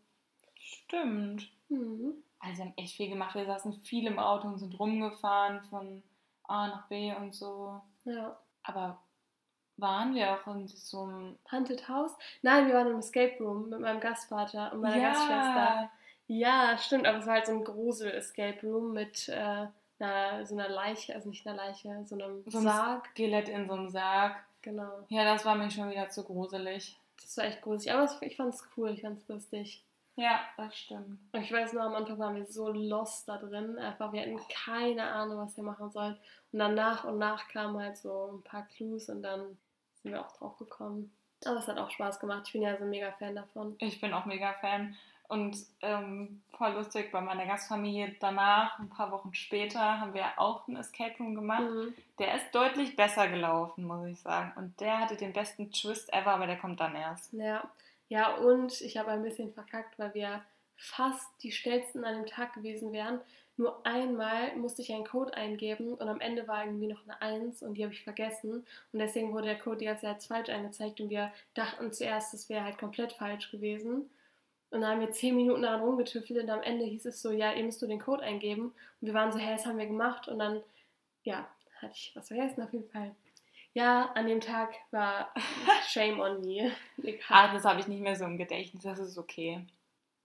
A: Stimmt.
B: Mhm.
A: Also wir haben echt viel gemacht. Wir saßen viel im Auto und sind rumgefahren von A nach B und so.
B: Ja.
A: Aber waren wir auch in so einem...
B: Haunted House? Nein, wir waren im Escape Room mit meinem Gastvater und meiner Gastschwester. Ja, stimmt, aber es war halt so ein Grusel-Escape Room mit äh, einer, so einer Leiche, also nicht einer Leiche, so einem
A: So
B: Sarg.
A: Skelett in so einem Sarg.
B: Genau.
A: Ja, das war mir schon wieder zu gruselig.
B: Das war echt gruselig, aber ich fand es cool, ich fand es lustig.
A: Ja, das stimmt.
B: Ich weiß noch, am Anfang waren wir so lost da drin. Einfach, wir hatten keine Ahnung, was wir machen sollen. Und dann nach und nach kamen halt so ein paar Clues und dann sind wir auch drauf gekommen. Aber es hat auch Spaß gemacht. Ich bin ja so ein mega Fan davon.
A: Ich bin auch mega Fan. Und ähm, voll lustig, bei meiner Gastfamilie danach, ein paar Wochen später, haben wir auch einen Escape Room gemacht.
B: Mhm.
A: Der ist deutlich besser gelaufen, muss ich sagen. Und der hatte den besten Twist ever, aber der kommt dann erst.
B: Ja. Ja, und ich habe ein bisschen verkackt, weil wir fast die schnellsten an dem Tag gewesen wären. Nur einmal musste ich einen Code eingeben und am Ende war irgendwie noch eine 1 und die habe ich vergessen. Und deswegen wurde der Code die ganze Zeit falsch angezeigt und wir dachten zuerst, das wäre halt komplett falsch gewesen. Und dann haben wir 10 Minuten daran rumgetüffelt und am Ende hieß es so, ja, ihr müsst nur den Code eingeben. Und wir waren so, hä, das haben wir gemacht. Und dann, ja, hatte ich was vergessen auf jeden Fall. Ja, an dem Tag war Shame on me.
A: Ah, das habe ich nicht mehr so im Gedächtnis, das ist okay.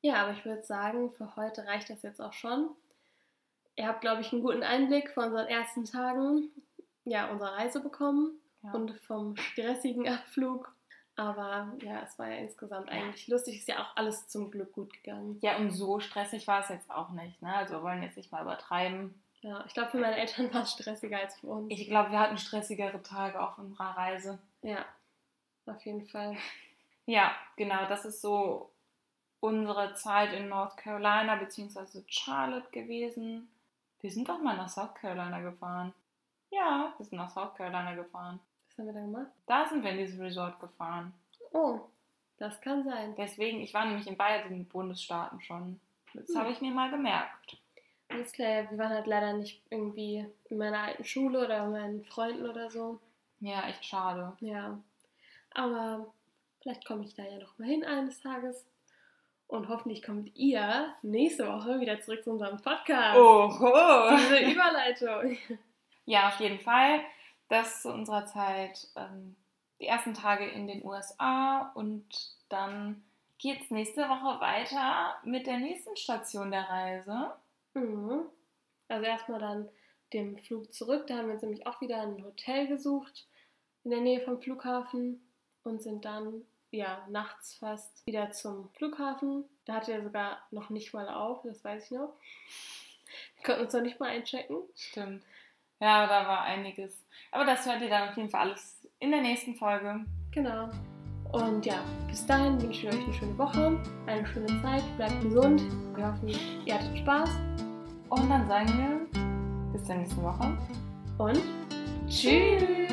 B: Ja, aber ich würde sagen, für heute reicht das jetzt auch schon. Ihr habt, glaube ich, einen guten Einblick von unseren ersten Tagen ja, unserer Reise bekommen
A: Ja.
B: und vom stressigen Abflug. Aber ja, es war ja insgesamt eigentlich lustig. Ist ja auch alles zum Glück gut gegangen.
A: Ja, und so stressig war es jetzt auch nicht. Ne? Also wir wollen jetzt nicht mal übertreiben.
B: Ja, ich glaube, für meine Eltern war es stressiger als für uns.
A: Ich glaube, wir hatten stressigere Tage auf unserer Reise.
B: Ja, auf jeden Fall.
A: Ja, genau, das ist so unsere Zeit in North Carolina bzw. Charlotte gewesen. Wir sind doch mal nach South Carolina gefahren. Ja, wir sind nach South Carolina gefahren.
B: Was haben wir da gemacht?
A: Da sind wir in dieses Resort gefahren.
B: Oh, das kann sein.
A: Deswegen, ich war nämlich in beiden Bundesstaaten schon. Das
B: Hm.
A: habe ich mir mal gemerkt.
B: Alles klar, wir waren halt leider nicht irgendwie in meiner alten Schule oder meinen Freunden oder so.
A: Ja, echt schade.
B: Ja, aber vielleicht komme ich da ja noch mal hin eines Tages. Und hoffentlich kommt ihr nächste Woche wieder zurück zu unserem Podcast.
A: Oho!
B: Diese Überleitung.
A: Ja, auf jeden Fall. Das zu unserer Zeit ähm, die ersten Tage in den USA und dann geht es nächste Woche weiter mit der nächsten Station der Reise.
B: Mhm. Also erstmal dann dem Flug zurück. Da haben wir uns nämlich auch wieder ein Hotel gesucht in der Nähe vom Flughafen und sind dann ja nachts fast wieder zum Flughafen. Da hatte er sogar noch nicht mal auf, das weiß ich noch. Wir konnten uns noch nicht mal einchecken.
A: Stimmt. Ja, da war einiges. Aber das hört ihr dann auf jeden Fall alles in der nächsten Folge.
B: Genau. Und ja, bis dahin wünsche ich euch eine schöne Woche, eine schöne Zeit, bleibt gesund. Wir hoffen, ihr hattet Spaß
A: Und dann sagen wir bis zur nächsten Woche.
B: und tschüss!